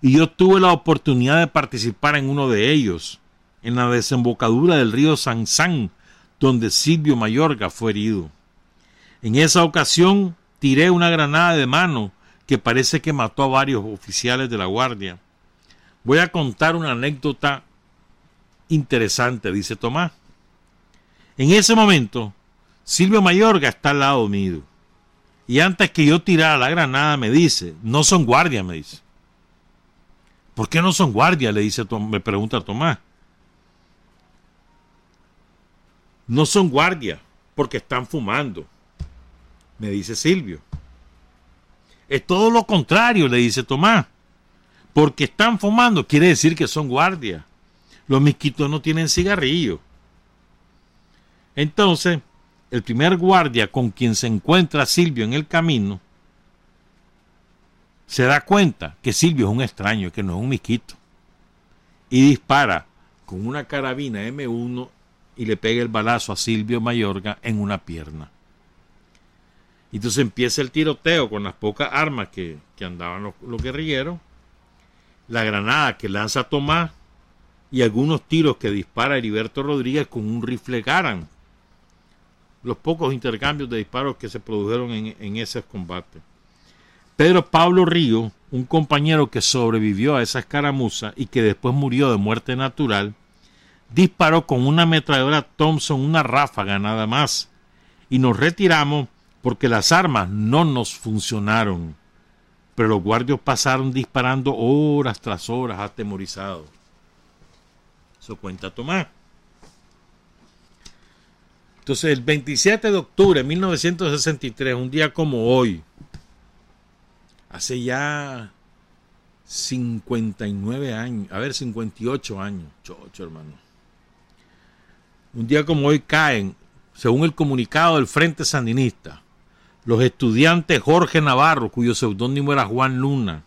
Speaker 1: y yo tuve la oportunidad de participar en uno de ellos, en la desembocadura del río Sansán, donde Silvio Mayorga fue herido. En esa ocasión tiré una granada de mano que parece que mató a varios oficiales de la guardia. Voy a contar una anécdota interesante, dice Tomás. En ese momento Silvio Mayorga está al lado mío. Y antes que yo tirara la granada me dice, no son guardias, me dice. ¿Por qué no son guardias? Le dice, me pregunta Tomás. No son guardias, porque están fumando, me dice Silvio. Es todo lo contrario, le dice Tomás. Porque están fumando, quiere decir que son guardias. Los misquitos no tienen cigarrillo. Entonces, el primer guardia con quien se encuentra Silvio en el camino, se da cuenta que Silvio es un extraño, que no es un misquito. Y dispara con una carabina M1 y le pega el balazo a Silvio Mayorga en una pierna. Y entonces empieza el tiroteo con las pocas armas que, andaban los, los, guerrilleros, la granada que lanza Tomás y algunos tiros que dispara Heriberto Rodríguez con un rifle Garan. Los pocos intercambios de disparos que se produjeron en, en esos combates. Pedro Pablo Río, un compañero que sobrevivió a esa escaramuza y que después murió de muerte natural, disparó con una ametralladora Thompson una ráfaga nada más y nos retiramos porque las armas no nos funcionaron. Pero los guardias pasaron disparando horas tras horas atemorizados. Eso cuenta Tomás. Entonces, el 27 de octubre de 1963, un día como hoy, hace ya 59 años, a ver, 58 años, chocho hermano un día como hoy caen, según el comunicado del Frente Sandinista, los estudiantes Jorge Navarro, cuyo seudónimo era Juan Luna,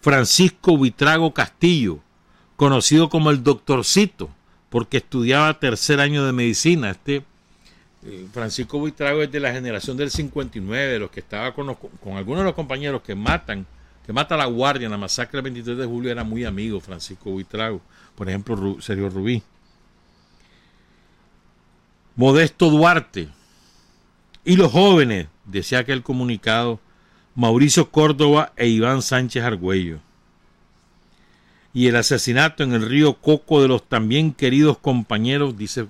Speaker 1: Francisco Vitrago Castillo, conocido como el doctorcito, porque estudiaba tercer año de medicina. Este eh, Francisco Vitrago es de la generación del 59, de los que estaba con, con algunos de los compañeros que matan, que mata a la guardia en la masacre del 23 de julio, era muy amigo Francisco Vitrago, por ejemplo Sergio Rubí. Modesto Duarte y los jóvenes, decía aquel comunicado, Mauricio Córdoba e Iván Sánchez Argüello. Y el asesinato en el río Coco de los también queridos compañeros, dice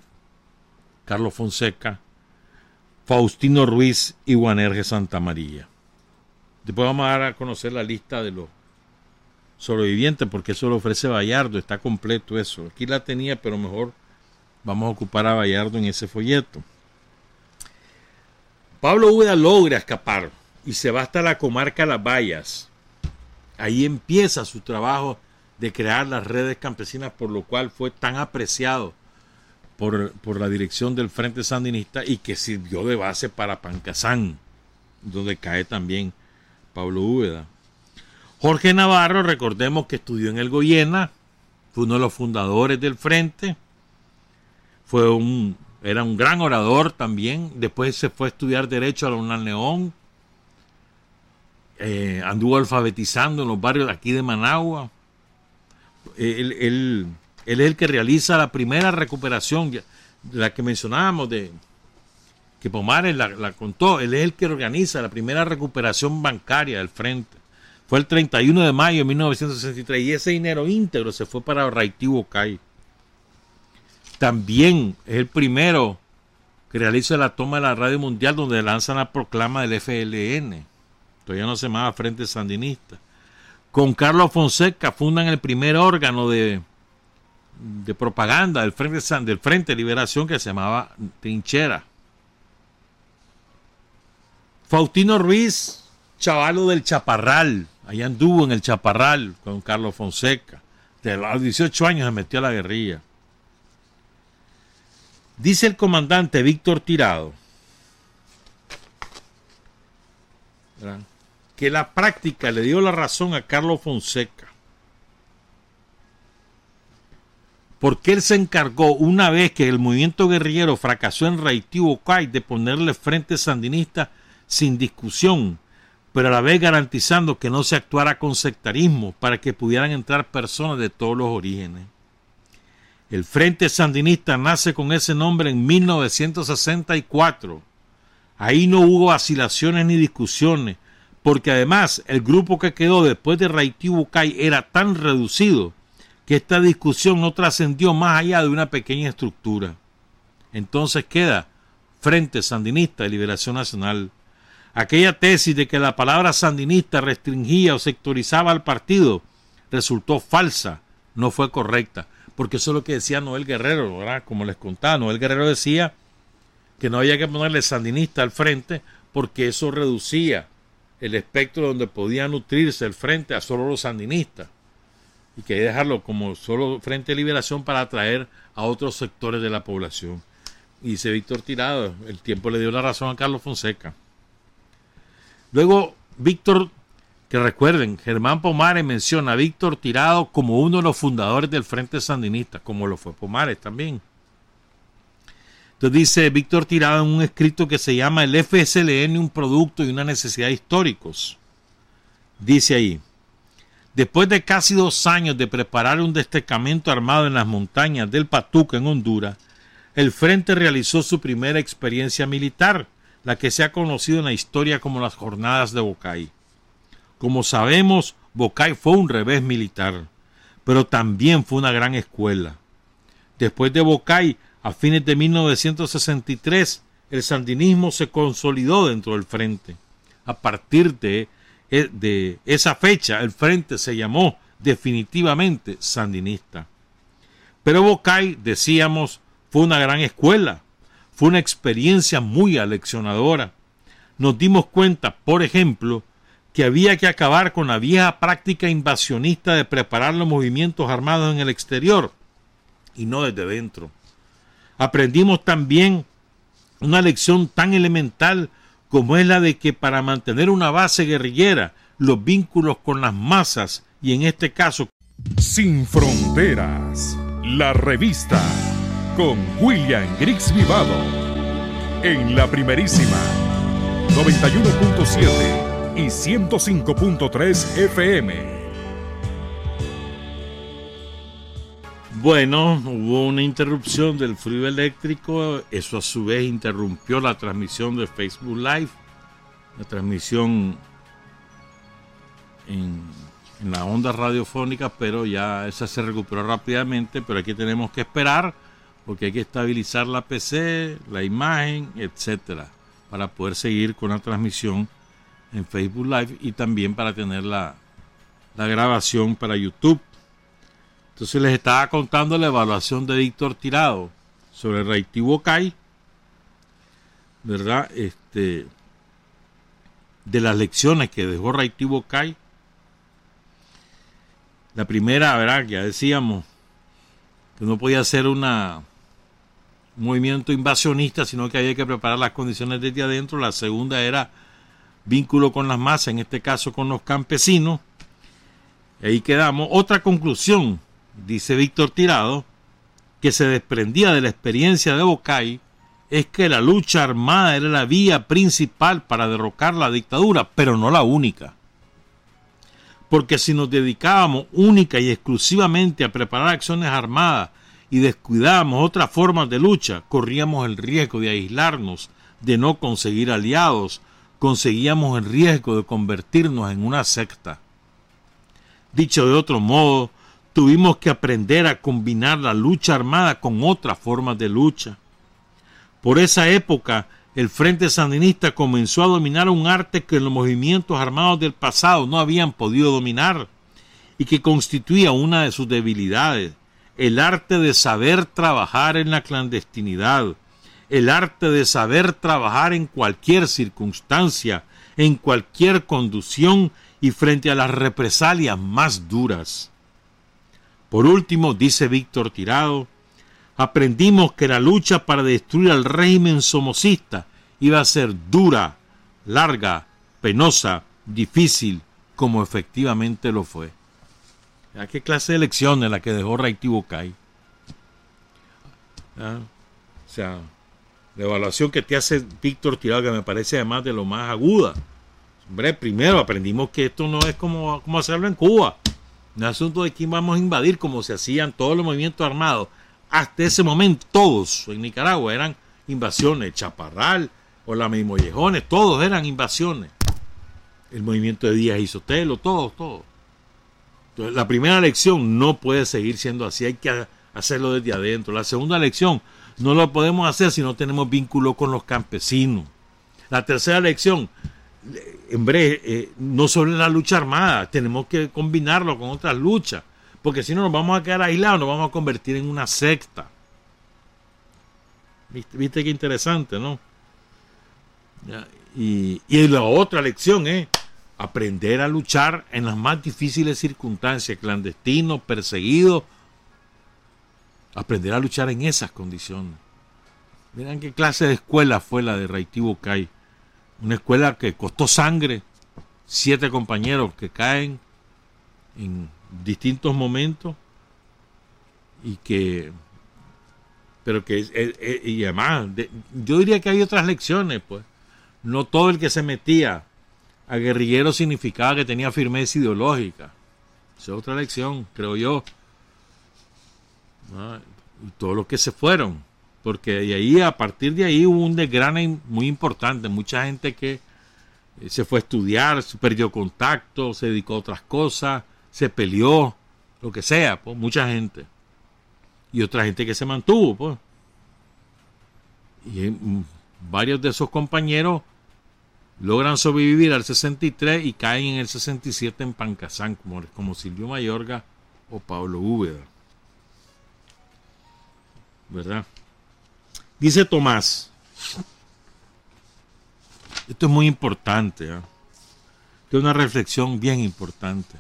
Speaker 1: Carlos Fonseca, Faustino Ruiz y Juanerge Santa María. Después vamos a dar a conocer la lista de los sobrevivientes, porque eso lo ofrece Vallardo, está completo eso. Aquí la tenía, pero mejor Vamos a ocupar a Vallardo en ese folleto. Pablo Úbeda logra escapar y se va hasta la comarca Las Vallas. Ahí empieza su trabajo de crear las redes campesinas, por lo cual fue tan apreciado por, por, la dirección del Frente Sandinista y que sirvió de base para Pancasán, donde cae también Pablo Úbeda. Jorge Navarro, recordemos que estudió en el Goyena, fue uno de los fundadores del Frente, fue un, era un gran orador también. Después se fue a estudiar Derecho a la UNAM León. Eh, anduvo alfabetizando en los barrios aquí de Managua. Él, él, es el que realiza la primera recuperación, la que mencionábamos, de que Pomares la, contó. Él es el que organiza la primera recuperación bancaria del frente. Fue el 31 de mayo de 1963 y ese dinero íntegro se fue para Raitivo Cay. También es el primero que realiza la toma de la radio mundial donde lanzan la proclama del FLN. Todavía no se llamaba Frente Sandinista. Con Carlos Fonseca fundan el primer órgano de, de propaganda del Frente, del Frente de Liberación que se llamaba Trinchera. Faustino Ruiz, chavalo del Chaparral, allá anduvo en el Chaparral con Carlos Fonseca. De los 18 años se metió a la guerrilla. Dice el comandante Víctor Tirado que la práctica le dio la razón a Carlos Fonseca. Porque él se encargó, una vez que el movimiento guerrillero fracasó en Cay, de ponerle frente sandinista sin discusión, pero a la vez garantizando que no se actuara con sectarismo para que pudieran entrar personas de todos los orígenes. El Frente Sandinista nace con ese nombre en 1964. Ahí no hubo vacilaciones ni discusiones, porque además el grupo que quedó después de Raití Bucay era tan reducido que esta discusión no trascendió más allá de una pequeña estructura. Entonces queda Frente Sandinista de Liberación Nacional. Aquella tesis de que la palabra sandinista restringía o sectorizaba al partido resultó falsa, no fue correcta, porque eso es lo que decía Noel Guerrero, ¿verdad? Como les contaba, Noel Guerrero decía que no había que ponerle sandinista al frente porque eso reducía el espectro donde podía nutrirse el frente a solo los sandinistas y que dejarlo como solo Frente de Liberación para atraer a otros sectores de la población. Y dice Víctor Tirado, el tiempo le dio la razón a Carlos Fonseca. Luego, Víctor, que recuerden, Germán Pomares menciona a Víctor Tirado como uno de los fundadores del Frente Sandinista, como lo fue Pomares también. Entonces dice Víctor Tirado en un escrito que se llama El FSLN, un producto y una necesidad históricos. Dice ahí, después de casi dos años de preparar un destacamento armado en las montañas del Patuca en Honduras, el Frente realizó su primera experiencia militar la que se ha conocido en la historia como las jornadas de Bocay. Como sabemos, Bocay fue un revés militar, pero también fue una gran escuela. Después de Bocay, a fines de 1963, el sandinismo se consolidó dentro del frente. A partir de, de esa fecha, el frente se llamó definitivamente sandinista. Pero Bocay, decíamos, fue una gran escuela, fue una experiencia muy aleccionadora. Nos dimos cuenta, por ejemplo, que había que acabar con la vieja práctica invasionista de preparar los movimientos armados en el exterior y no desde dentro. Aprendimos también una lección tan elemental como es la de que para mantener una base guerrillera, los vínculos con las masas y en este caso
Speaker 2: Sin Fronteras, la revista con William Griggs Vivado en la primerísima 91.7 y 105.3 FM.
Speaker 1: Bueno, hubo una interrupción del fluido eléctrico, eso a su vez interrumpió la transmisión de Facebook Live, la transmisión en en la onda radiofónica, pero ya esa se recuperó rápidamente, pero aquí tenemos que esperar porque hay que estabilizar la PC, la imagen, etcétera, para poder seguir con la transmisión en Facebook Live y también para tener la, la grabación para YouTube. Entonces les estaba contando la evaluación de Víctor Tirado sobre CAI, ¿verdad? Este, de las lecciones que dejó CAI la primera, ¿verdad? Ya decíamos que no podía ser un movimiento invasionista, sino que había que preparar las condiciones desde adentro. La segunda era vínculo con las masas, en este caso con los campesinos. Ahí quedamos. Otra conclusión, dice Víctor Tirado, que se desprendía de la experiencia de Bocay, es que la lucha armada era la vía principal para derrocar la dictadura, pero no la única porque si nos dedicábamos única y exclusivamente a preparar acciones armadas y descuidábamos otras formas de lucha, corríamos el riesgo de aislarnos, de no conseguir aliados, conseguíamos el riesgo de convertirnos en una secta. Dicho de otro modo, tuvimos que aprender a combinar la lucha armada con otras formas de lucha. Por esa época, el Frente Sandinista comenzó a dominar un arte que los movimientos armados del pasado no habían podido dominar y que constituía una de sus debilidades, el arte de saber trabajar en la clandestinidad, el arte de saber trabajar en cualquier circunstancia, en cualquier conducción y frente a las represalias más duras. Por último, dice Víctor Tirado, aprendimos que la lucha para destruir al régimen somocista iba a ser dura, larga, penosa, difícil, como efectivamente lo fue. ¿A qué clase de elección en la que dejó? ¿Ah? O sea, la evaluación que te hace Víctor que me parece además de lo más aguda. Hombre, primero aprendimos que esto no es como, como hacerlo en Cuba. Un asunto de quién vamos a invadir, como se hacían todos los movimientos armados. Hasta ese momento, todos en Nicaragua eran invasiones. Chaparral, o la Mollejones, todos eran invasiones. El movimiento de Díaz y Sotelo, todos, todos. Entonces, la primera elección no puede seguir siendo así, hay que hacerlo desde adentro. La segunda elección, No lo podemos hacer si no tenemos vínculo con los campesinos. La tercera lección, en breve, eh, no sobre la lucha armada, tenemos que combinarlo con otras luchas, porque si no nos vamos a quedar aislados, nos vamos a convertir en una secta. ¿Viste, ¿Viste qué interesante, no? Y, y la otra lección es aprender a luchar en las más difíciles circunstancias, clandestinos, perseguidos, aprender a luchar en esas condiciones. Miren qué clase de escuela fue la de Raití Bucay. Una escuela que costó sangre, siete compañeros que caen en distintos momentos y que pero que y además yo diría que hay otras lecciones pues no todo el que se metía a guerrillero significaba que tenía firmeza ideológica esa es otra lección creo yo y todos los que se fueron porque de ahí a partir de ahí hubo un desgrane muy importante mucha gente que eh, se fue a estudiar se perdió contacto se dedicó a otras cosas se peleó lo que sea pues mucha gente. Y otra gente que se mantuvo pues. Y mm, varios de esos compañeros logran sobrevivir al 63 y caen en el 67 en Pancasán como, como Silvio Mayorga o Pablo Úbeda ¿verdad? Dice Tomás, esto es muy importante, ¿eh? es una reflexión bien importante.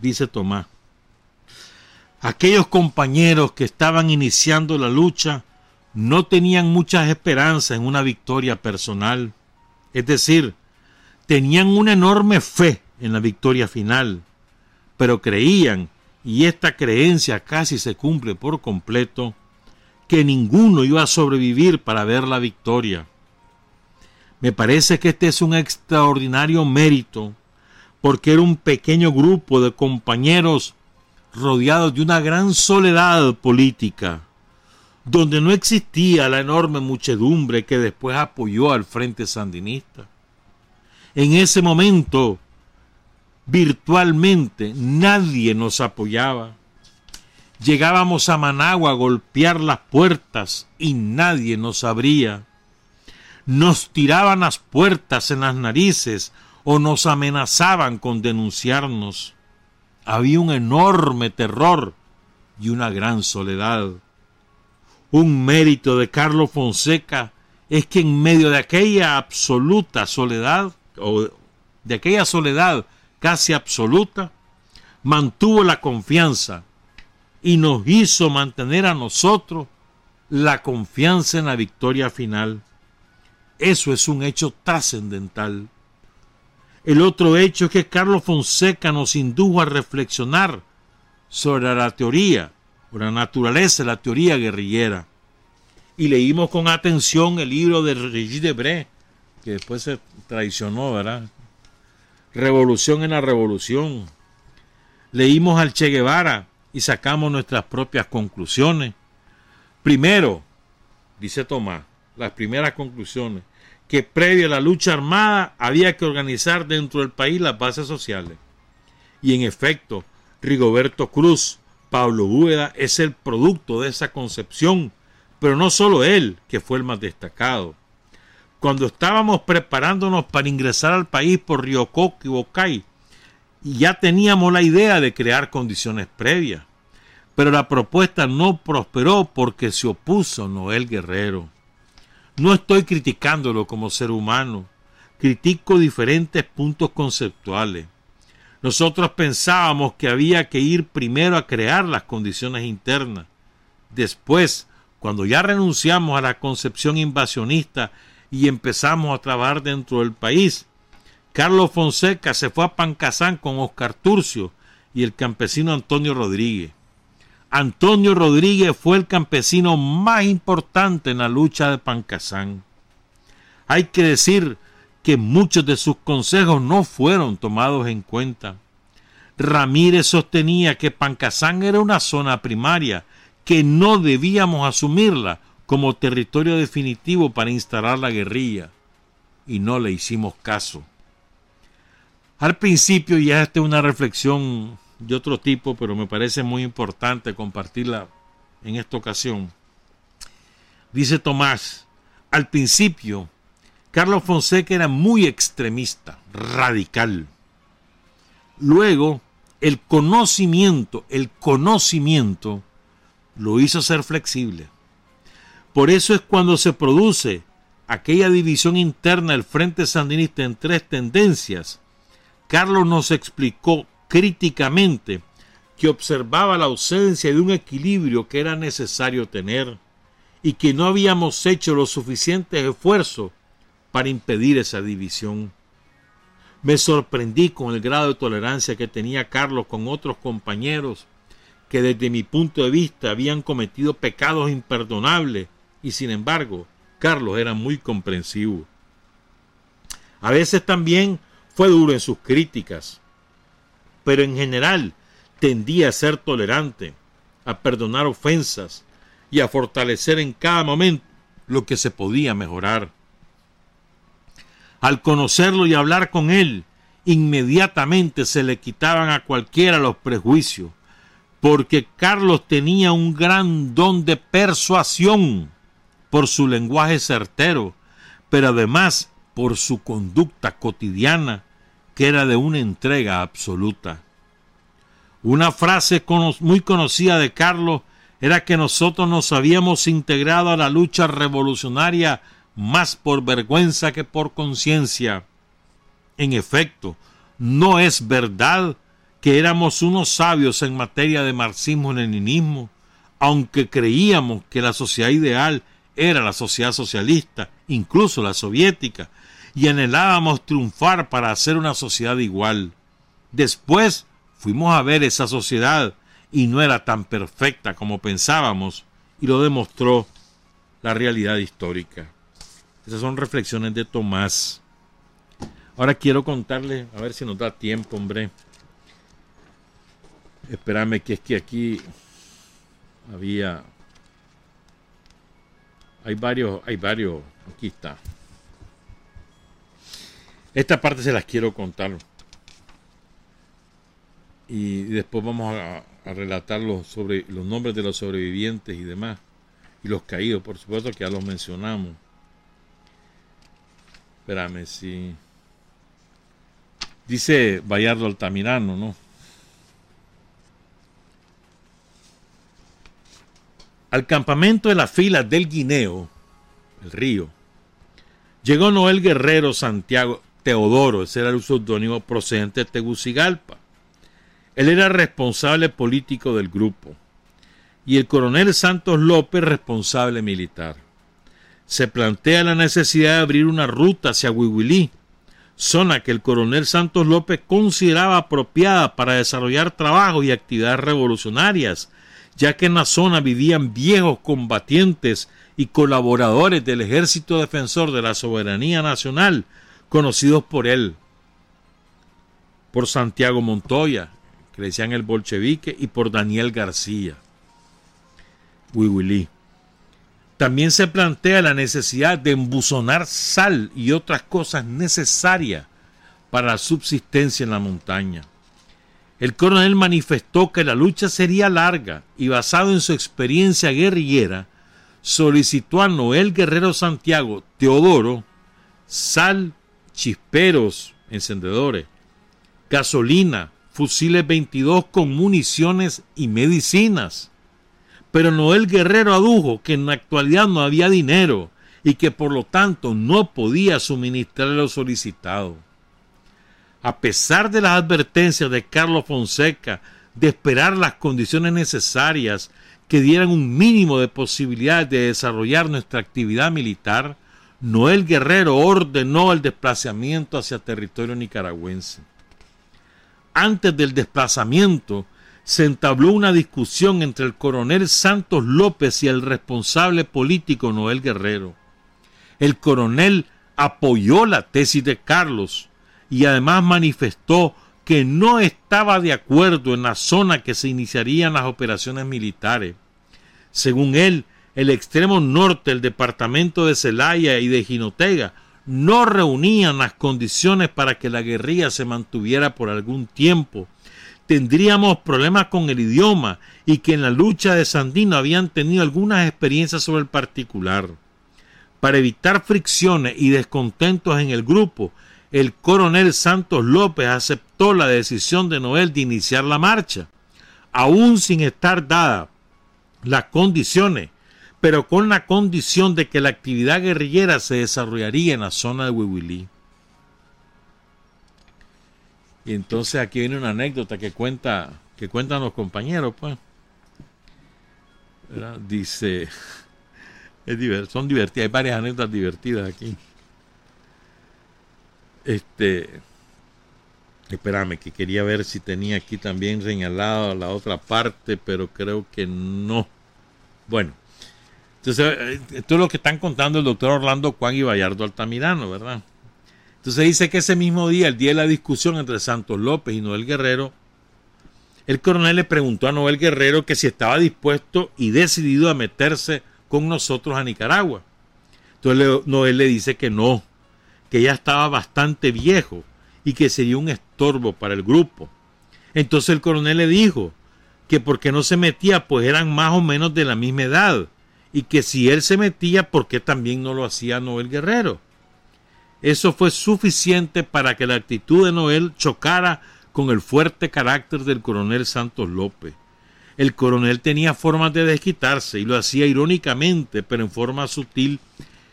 Speaker 1: Dice Tomás, aquellos compañeros que estaban iniciando la lucha no tenían muchas esperanzas en una victoria personal, es decir, tenían una enorme fe en la victoria final, pero creían y esta creencia casi se cumple por completo, que ninguno iba a sobrevivir para ver la victoria. Me parece que este es un extraordinario mérito, porque era un pequeño grupo de compañeros rodeados de una gran soledad política, donde no existía la enorme muchedumbre que después apoyó al Frente Sandinista. En ese momento, virtualmente nadie nos apoyaba. Llegábamos a Managua a golpear las puertas y nadie nos abría. Nos tiraban las puertas en las narices o nos amenazaban con denunciarnos. Había un enorme terror y una gran soledad. Un mérito de Carlos Fonseca es que en medio de aquella absoluta soledad, o de aquella soledad casi absoluta, mantuvo la confianza y nos hizo mantener a nosotros la confianza en la victoria final. Eso es un hecho trascendental. El otro hecho es que Carlos Fonseca nos indujo a reflexionar sobre la teoría, o la naturaleza de la teoría guerrillera. Y leímos con atención el libro de Regis Debré, que después se traicionó, ¿verdad? Revolución en la Revolución. Leímos al Che Guevara y sacamos nuestras propias conclusiones. Primero, dice Tomás, las primeras conclusiones, que previo a la lucha armada había que organizar dentro del país las bases sociales. Y en efecto, Rigoberto Cruz, Pablo Úbeda es el producto de esa concepción, pero no solo él, que fue el más destacado cuando estábamos preparándonos para ingresar al país por Coco y Bocay, ya teníamos la idea de crear condiciones previas. Pero la propuesta no prosperó porque se opuso Noel Guerrero. No estoy criticándolo como ser humano, critico diferentes puntos conceptuales. Nosotros pensábamos que había que ir primero a crear las condiciones internas. Después, cuando ya renunciamos a la concepción invasionista y empezamos a trabajar dentro del país. Carlos Fonseca se fue a Pancasán con Oscar Turcio y el campesino Antonio Rodríguez. Antonio Rodríguez fue el campesino más importante en la lucha de Pancasán. Hay que decir que muchos de sus consejos no fueron tomados en cuenta. Ramírez sostenía que Pancasán era una zona primaria, que no debíamos asumirla como territorio definitivo para instalar la guerrilla y no le hicimos caso. Al principio ya esta es una reflexión de otro tipo, pero me parece muy importante compartirla en esta ocasión. Dice Tomás, al principio, Carlos Fonseca era muy extremista, radical. Luego, el conocimiento, el conocimiento, lo hizo ser flexible. Por eso es cuando se produce aquella división interna del Frente Sandinista en tres tendencias, Carlos nos explicó críticamente que observaba la ausencia de un equilibrio que era necesario tener y que no habíamos hecho los suficientes esfuerzos para impedir esa división. Me sorprendí con el grado de tolerancia que tenía Carlos con otros compañeros que desde mi punto de vista habían cometido pecados imperdonables y sin embargo Carlos era muy comprensivo. A veces también fue duro en sus críticas, pero en general tendía a ser tolerante, a perdonar ofensas y a fortalecer en cada momento lo que se podía mejorar. Al conocerlo y hablar con él, inmediatamente se le quitaban a cualquiera los prejuicios, porque Carlos tenía un gran don de persuasión por su lenguaje certero, pero además por su conducta cotidiana, que era de una entrega absoluta. Una frase muy conocida de Carlos era que nosotros nos habíamos integrado a la lucha revolucionaria más por vergüenza que por conciencia. En efecto, no es verdad que éramos unos sabios en materia de marxismo-leninismo, aunque creíamos que la sociedad ideal era la sociedad socialista, incluso la soviética, y anhelábamos triunfar para hacer una sociedad igual. Después fuimos a ver esa sociedad y no era tan perfecta como pensábamos, y lo demostró la realidad histórica. Esas son reflexiones de Tomás. Ahora quiero contarle, a ver si nos da tiempo, hombre. Espérame que es que aquí había hay varios, hay varios. Aquí está. Esta parte se las quiero contar. Y después vamos a, relatar los, sobre, los nombres de los sobrevivientes y demás. Y los caídos, por supuesto que ya los mencionamos. Espérame, si. Dice Bayardo Altamirano, ¿no? Al campamento de la fila del Guineo, el río, llegó Noel Guerrero Santiago Teodoro, ese era el seudónimo procedente de Tegucigalpa. Él era responsable político del grupo y el coronel Santos López responsable militar. Se plantea la necesidad de abrir una ruta hacia Huihuilí, zona que el coronel Santos López consideraba apropiada para desarrollar trabajos y actividades revolucionarias ya que en la zona vivían viejos combatientes y colaboradores del Ejército Defensor de la Soberanía Nacional, conocidos por él, por Santiago Montoya, que le decían el bolchevique, y por Daniel García. Huihuilí. También se plantea la necesidad de embuzonar sal y otras cosas necesarias para la subsistencia en la montaña. El coronel manifestó que la lucha sería larga y basado en su experiencia guerrillera, solicitó a Noel Guerrero Santiago Teodoro sal, chisperos, encendedores, gasolina, fusiles 22 con municiones y medicinas. Pero Noel Guerrero adujo que en la actualidad no había dinero y que por lo tanto no podía suministrar lo solicitado a pesar de las advertencias de Carlos Fonseca de esperar las condiciones necesarias que dieran un mínimo de posibilidades de desarrollar nuestra actividad militar, Noel Guerrero ordenó el desplazamiento hacia territorio nicaragüense. Antes del desplazamiento, se entabló una discusión entre el coronel Santos López y el responsable político Noel Guerrero. El coronel apoyó la tesis de Carlos, y además manifestó que no estaba de acuerdo en la zona que se iniciarían las operaciones militares. Según él, el extremo norte del departamento de Celaya y de Jinotega no reunían las condiciones para que la guerrilla se mantuviera por algún tiempo, tendríamos problemas con el idioma y que en la lucha de Sandino habían tenido algunas experiencias sobre el particular. Para evitar fricciones y descontentos en el grupo, el coronel Santos López aceptó la decisión de Noel de iniciar la marcha, aún sin estar dadas las condiciones, pero con la condición de que la actividad guerrillera se desarrollaría en la zona de Huihuilí. Y entonces aquí viene una anécdota que cuenta que cuentan los compañeros, pues. Dice, (laughs) es son divertidas, hay varias anécdotas divertidas aquí. Este, espérame, que quería ver si tenía aquí también señalado la otra parte, pero creo que no. Bueno, entonces, eh, esto es lo que están contando el doctor Orlando Juan y Vallardo Altamirano, ¿verdad? Entonces dice que ese mismo día, el día de la discusión entre Santos López y Noel Guerrero, el coronel le preguntó a Noel Guerrero que si estaba dispuesto y decidido a meterse con nosotros a Nicaragua. Entonces Noel le dice que no, que ya estaba bastante viejo y que sería un estorbo para el grupo. Entonces el coronel le dijo que porque no se metía, pues eran más o menos de la misma edad, y que si él se metía, ¿por qué también no lo hacía Noel Guerrero? Eso fue suficiente para que la actitud de Noel chocara con el fuerte carácter del coronel Santos López. El coronel tenía formas de desquitarse y lo hacía irónicamente, pero en forma sutil,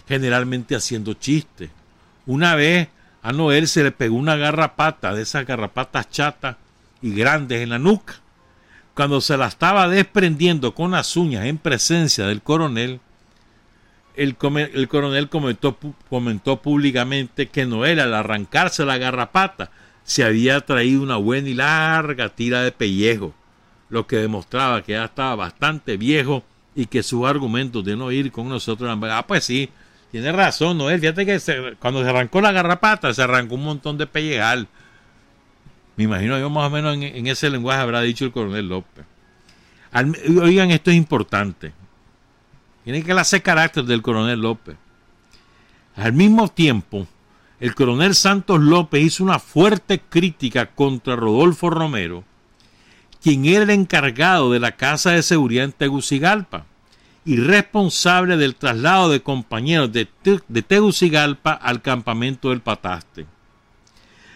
Speaker 1: generalmente haciendo chistes. Una vez a Noel se le pegó una garrapata de esas garrapatas chatas y grandes en la nuca. Cuando se la estaba desprendiendo con las uñas en presencia del coronel, el, coronel comentó, comentó públicamente que Noel al arrancarse la garrapata se había traído una buena y larga tira de pellejo, lo que demostraba que ya estaba bastante viejo y que sus argumentos de no ir con nosotros eran, ah, pues sí, tiene razón, Noel. Fíjate que cuando se arrancó la garrapata, se arrancó un montón de pellegal. Me imagino yo más o menos en, ese lenguaje habrá dicho el coronel López. oigan, esto es importante. Tiene que hacer carácter del coronel López. Al mismo tiempo, el coronel Santos López hizo una fuerte crítica contra Rodolfo Romero, quien era el encargado de la Casa de Seguridad en Tegucigalpa y responsable del traslado de compañeros de, Tegucigalpa al campamento del Pataste.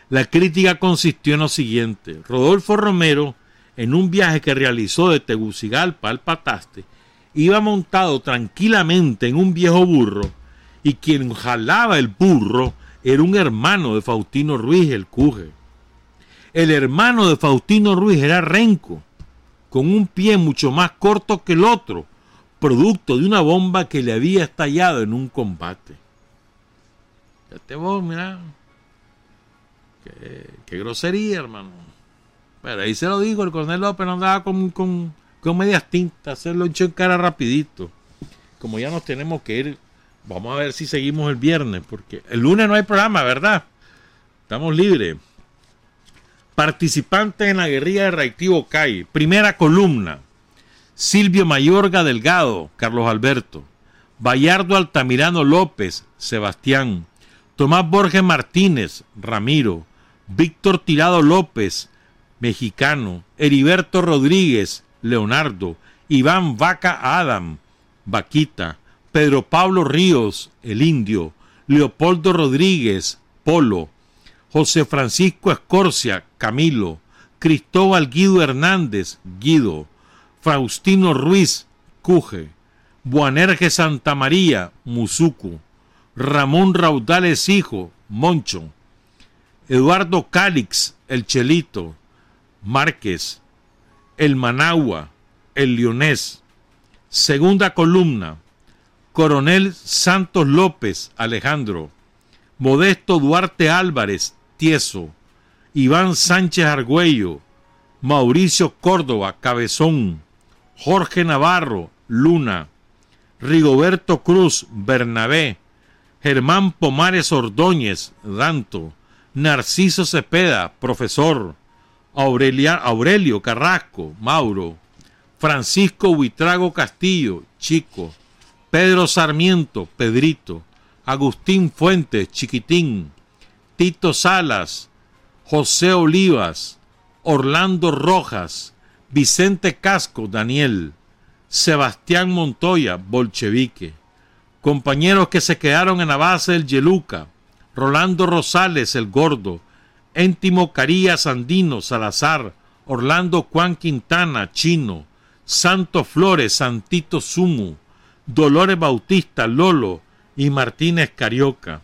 Speaker 1: La crítica consistió en lo siguiente. Rodolfo Romero, en un viaje que realizó de Tegucigalpa al Pataste, iba montado tranquilamente en un viejo burro y quien jalaba el burro era un hermano de Faustino Ruiz, el Cuje. El hermano de Faustino Ruiz era renco, con un pie mucho más corto que el otro, producto de una bomba que le había estallado en un combate. te vos, mira. Qué, grosería, hermano. Pero ahí se lo digo, el coronel López no andaba con, con, con medias tintas, hacerlo echó en cara rapidito. Como ya nos tenemos que ir, vamos a ver si seguimos el viernes, porque el lunes no hay programa, ¿verdad? Estamos libres. Participantes en la guerrilla de reactivo CAI. Primera columna. Silvio Mayorga Delgado, Carlos Alberto, Bayardo Altamirano López, Sebastián, Tomás Borges Martínez, Ramiro, Víctor Tirado López, mexicano, Heriberto Rodríguez, Leonardo, Iván Vaca Adam, Vaquita, Pedro Pablo Ríos, el indio, Leopoldo Rodríguez, Polo, José Francisco Escorcia, Camilo, Cristóbal Guido Hernández, Guido, Faustino Ruiz, Cuje, Buanerge Santa María, Musuku, Ramón Raudales Hijo, Moncho, Eduardo Cálix, El Chelito, Márquez, El Managua, El Leonés. Segunda columna, Coronel Santos López, Alejandro, Modesto Duarte Álvarez, Tieso, Iván Sánchez Argüello, Mauricio Córdoba, Cabezón, Jorge Navarro, Luna, Rigoberto Cruz, Bernabé, Germán Pomares Ordóñez, Danto, Narciso Cepeda, profesor, Aurelio Carrasco, Mauro, Francisco Huitrago Castillo, Chico, Pedro Sarmiento, Pedrito, Agustín Fuentes, Chiquitín, Tito Salas, José Olivas, Orlando Rojas, Vicente Casco, Daniel, Sebastián Montoya, bolchevique, compañeros que se quedaron en la base del Yeluca, Rolando Rosales, el gordo, Éntimo Carías Andino, Salazar, Orlando Juan Quintana, chino, Santo Flores, Santito Sumu, Dolores Bautista, Lolo y Martínez Carioca,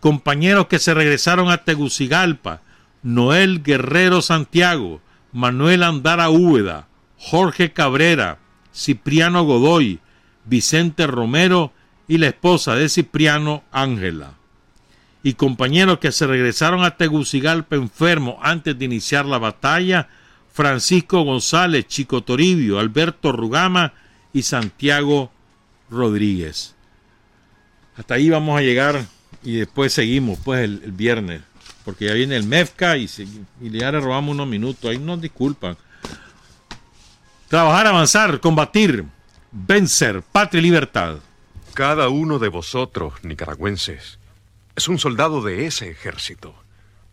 Speaker 1: compañeros que se regresaron a Tegucigalpa, Noel Guerrero Santiago, Manuel Andara Úbeda, Jorge Cabrera, Cipriano Godoy, Vicente Romero y la esposa de Cipriano, Ángela. Y compañeros que se regresaron a Tegucigalpa enfermo antes de iniciar la batalla, Francisco González, Chico Toribio, Alberto Rugama y Santiago Rodríguez. Hasta ahí vamos a llegar y después seguimos pues el, viernes, porque ya viene el MEFCA y, y ya le robamos unos minutos, ahí nos disculpan. Trabajar, avanzar, combatir, vencer, patria y libertad.
Speaker 4: Cada uno de vosotros, nicaragüenses, es un soldado de ese ejército,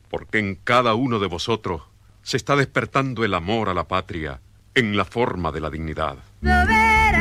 Speaker 4: porque en cada uno de vosotros se está despertando el amor a la patria en la forma de la dignidad.
Speaker 5: Soberanía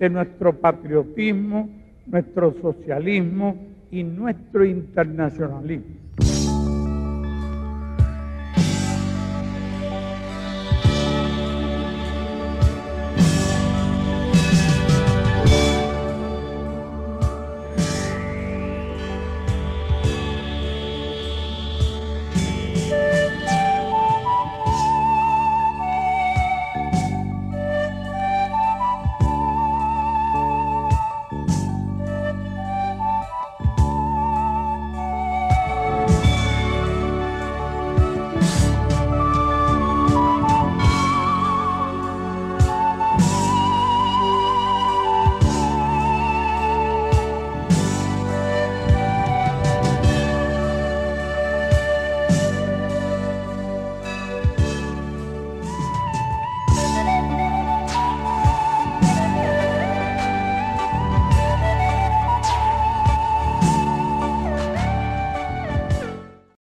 Speaker 6: de nuestro patriotismo, nuestro socialismo y nuestro internacionalismo.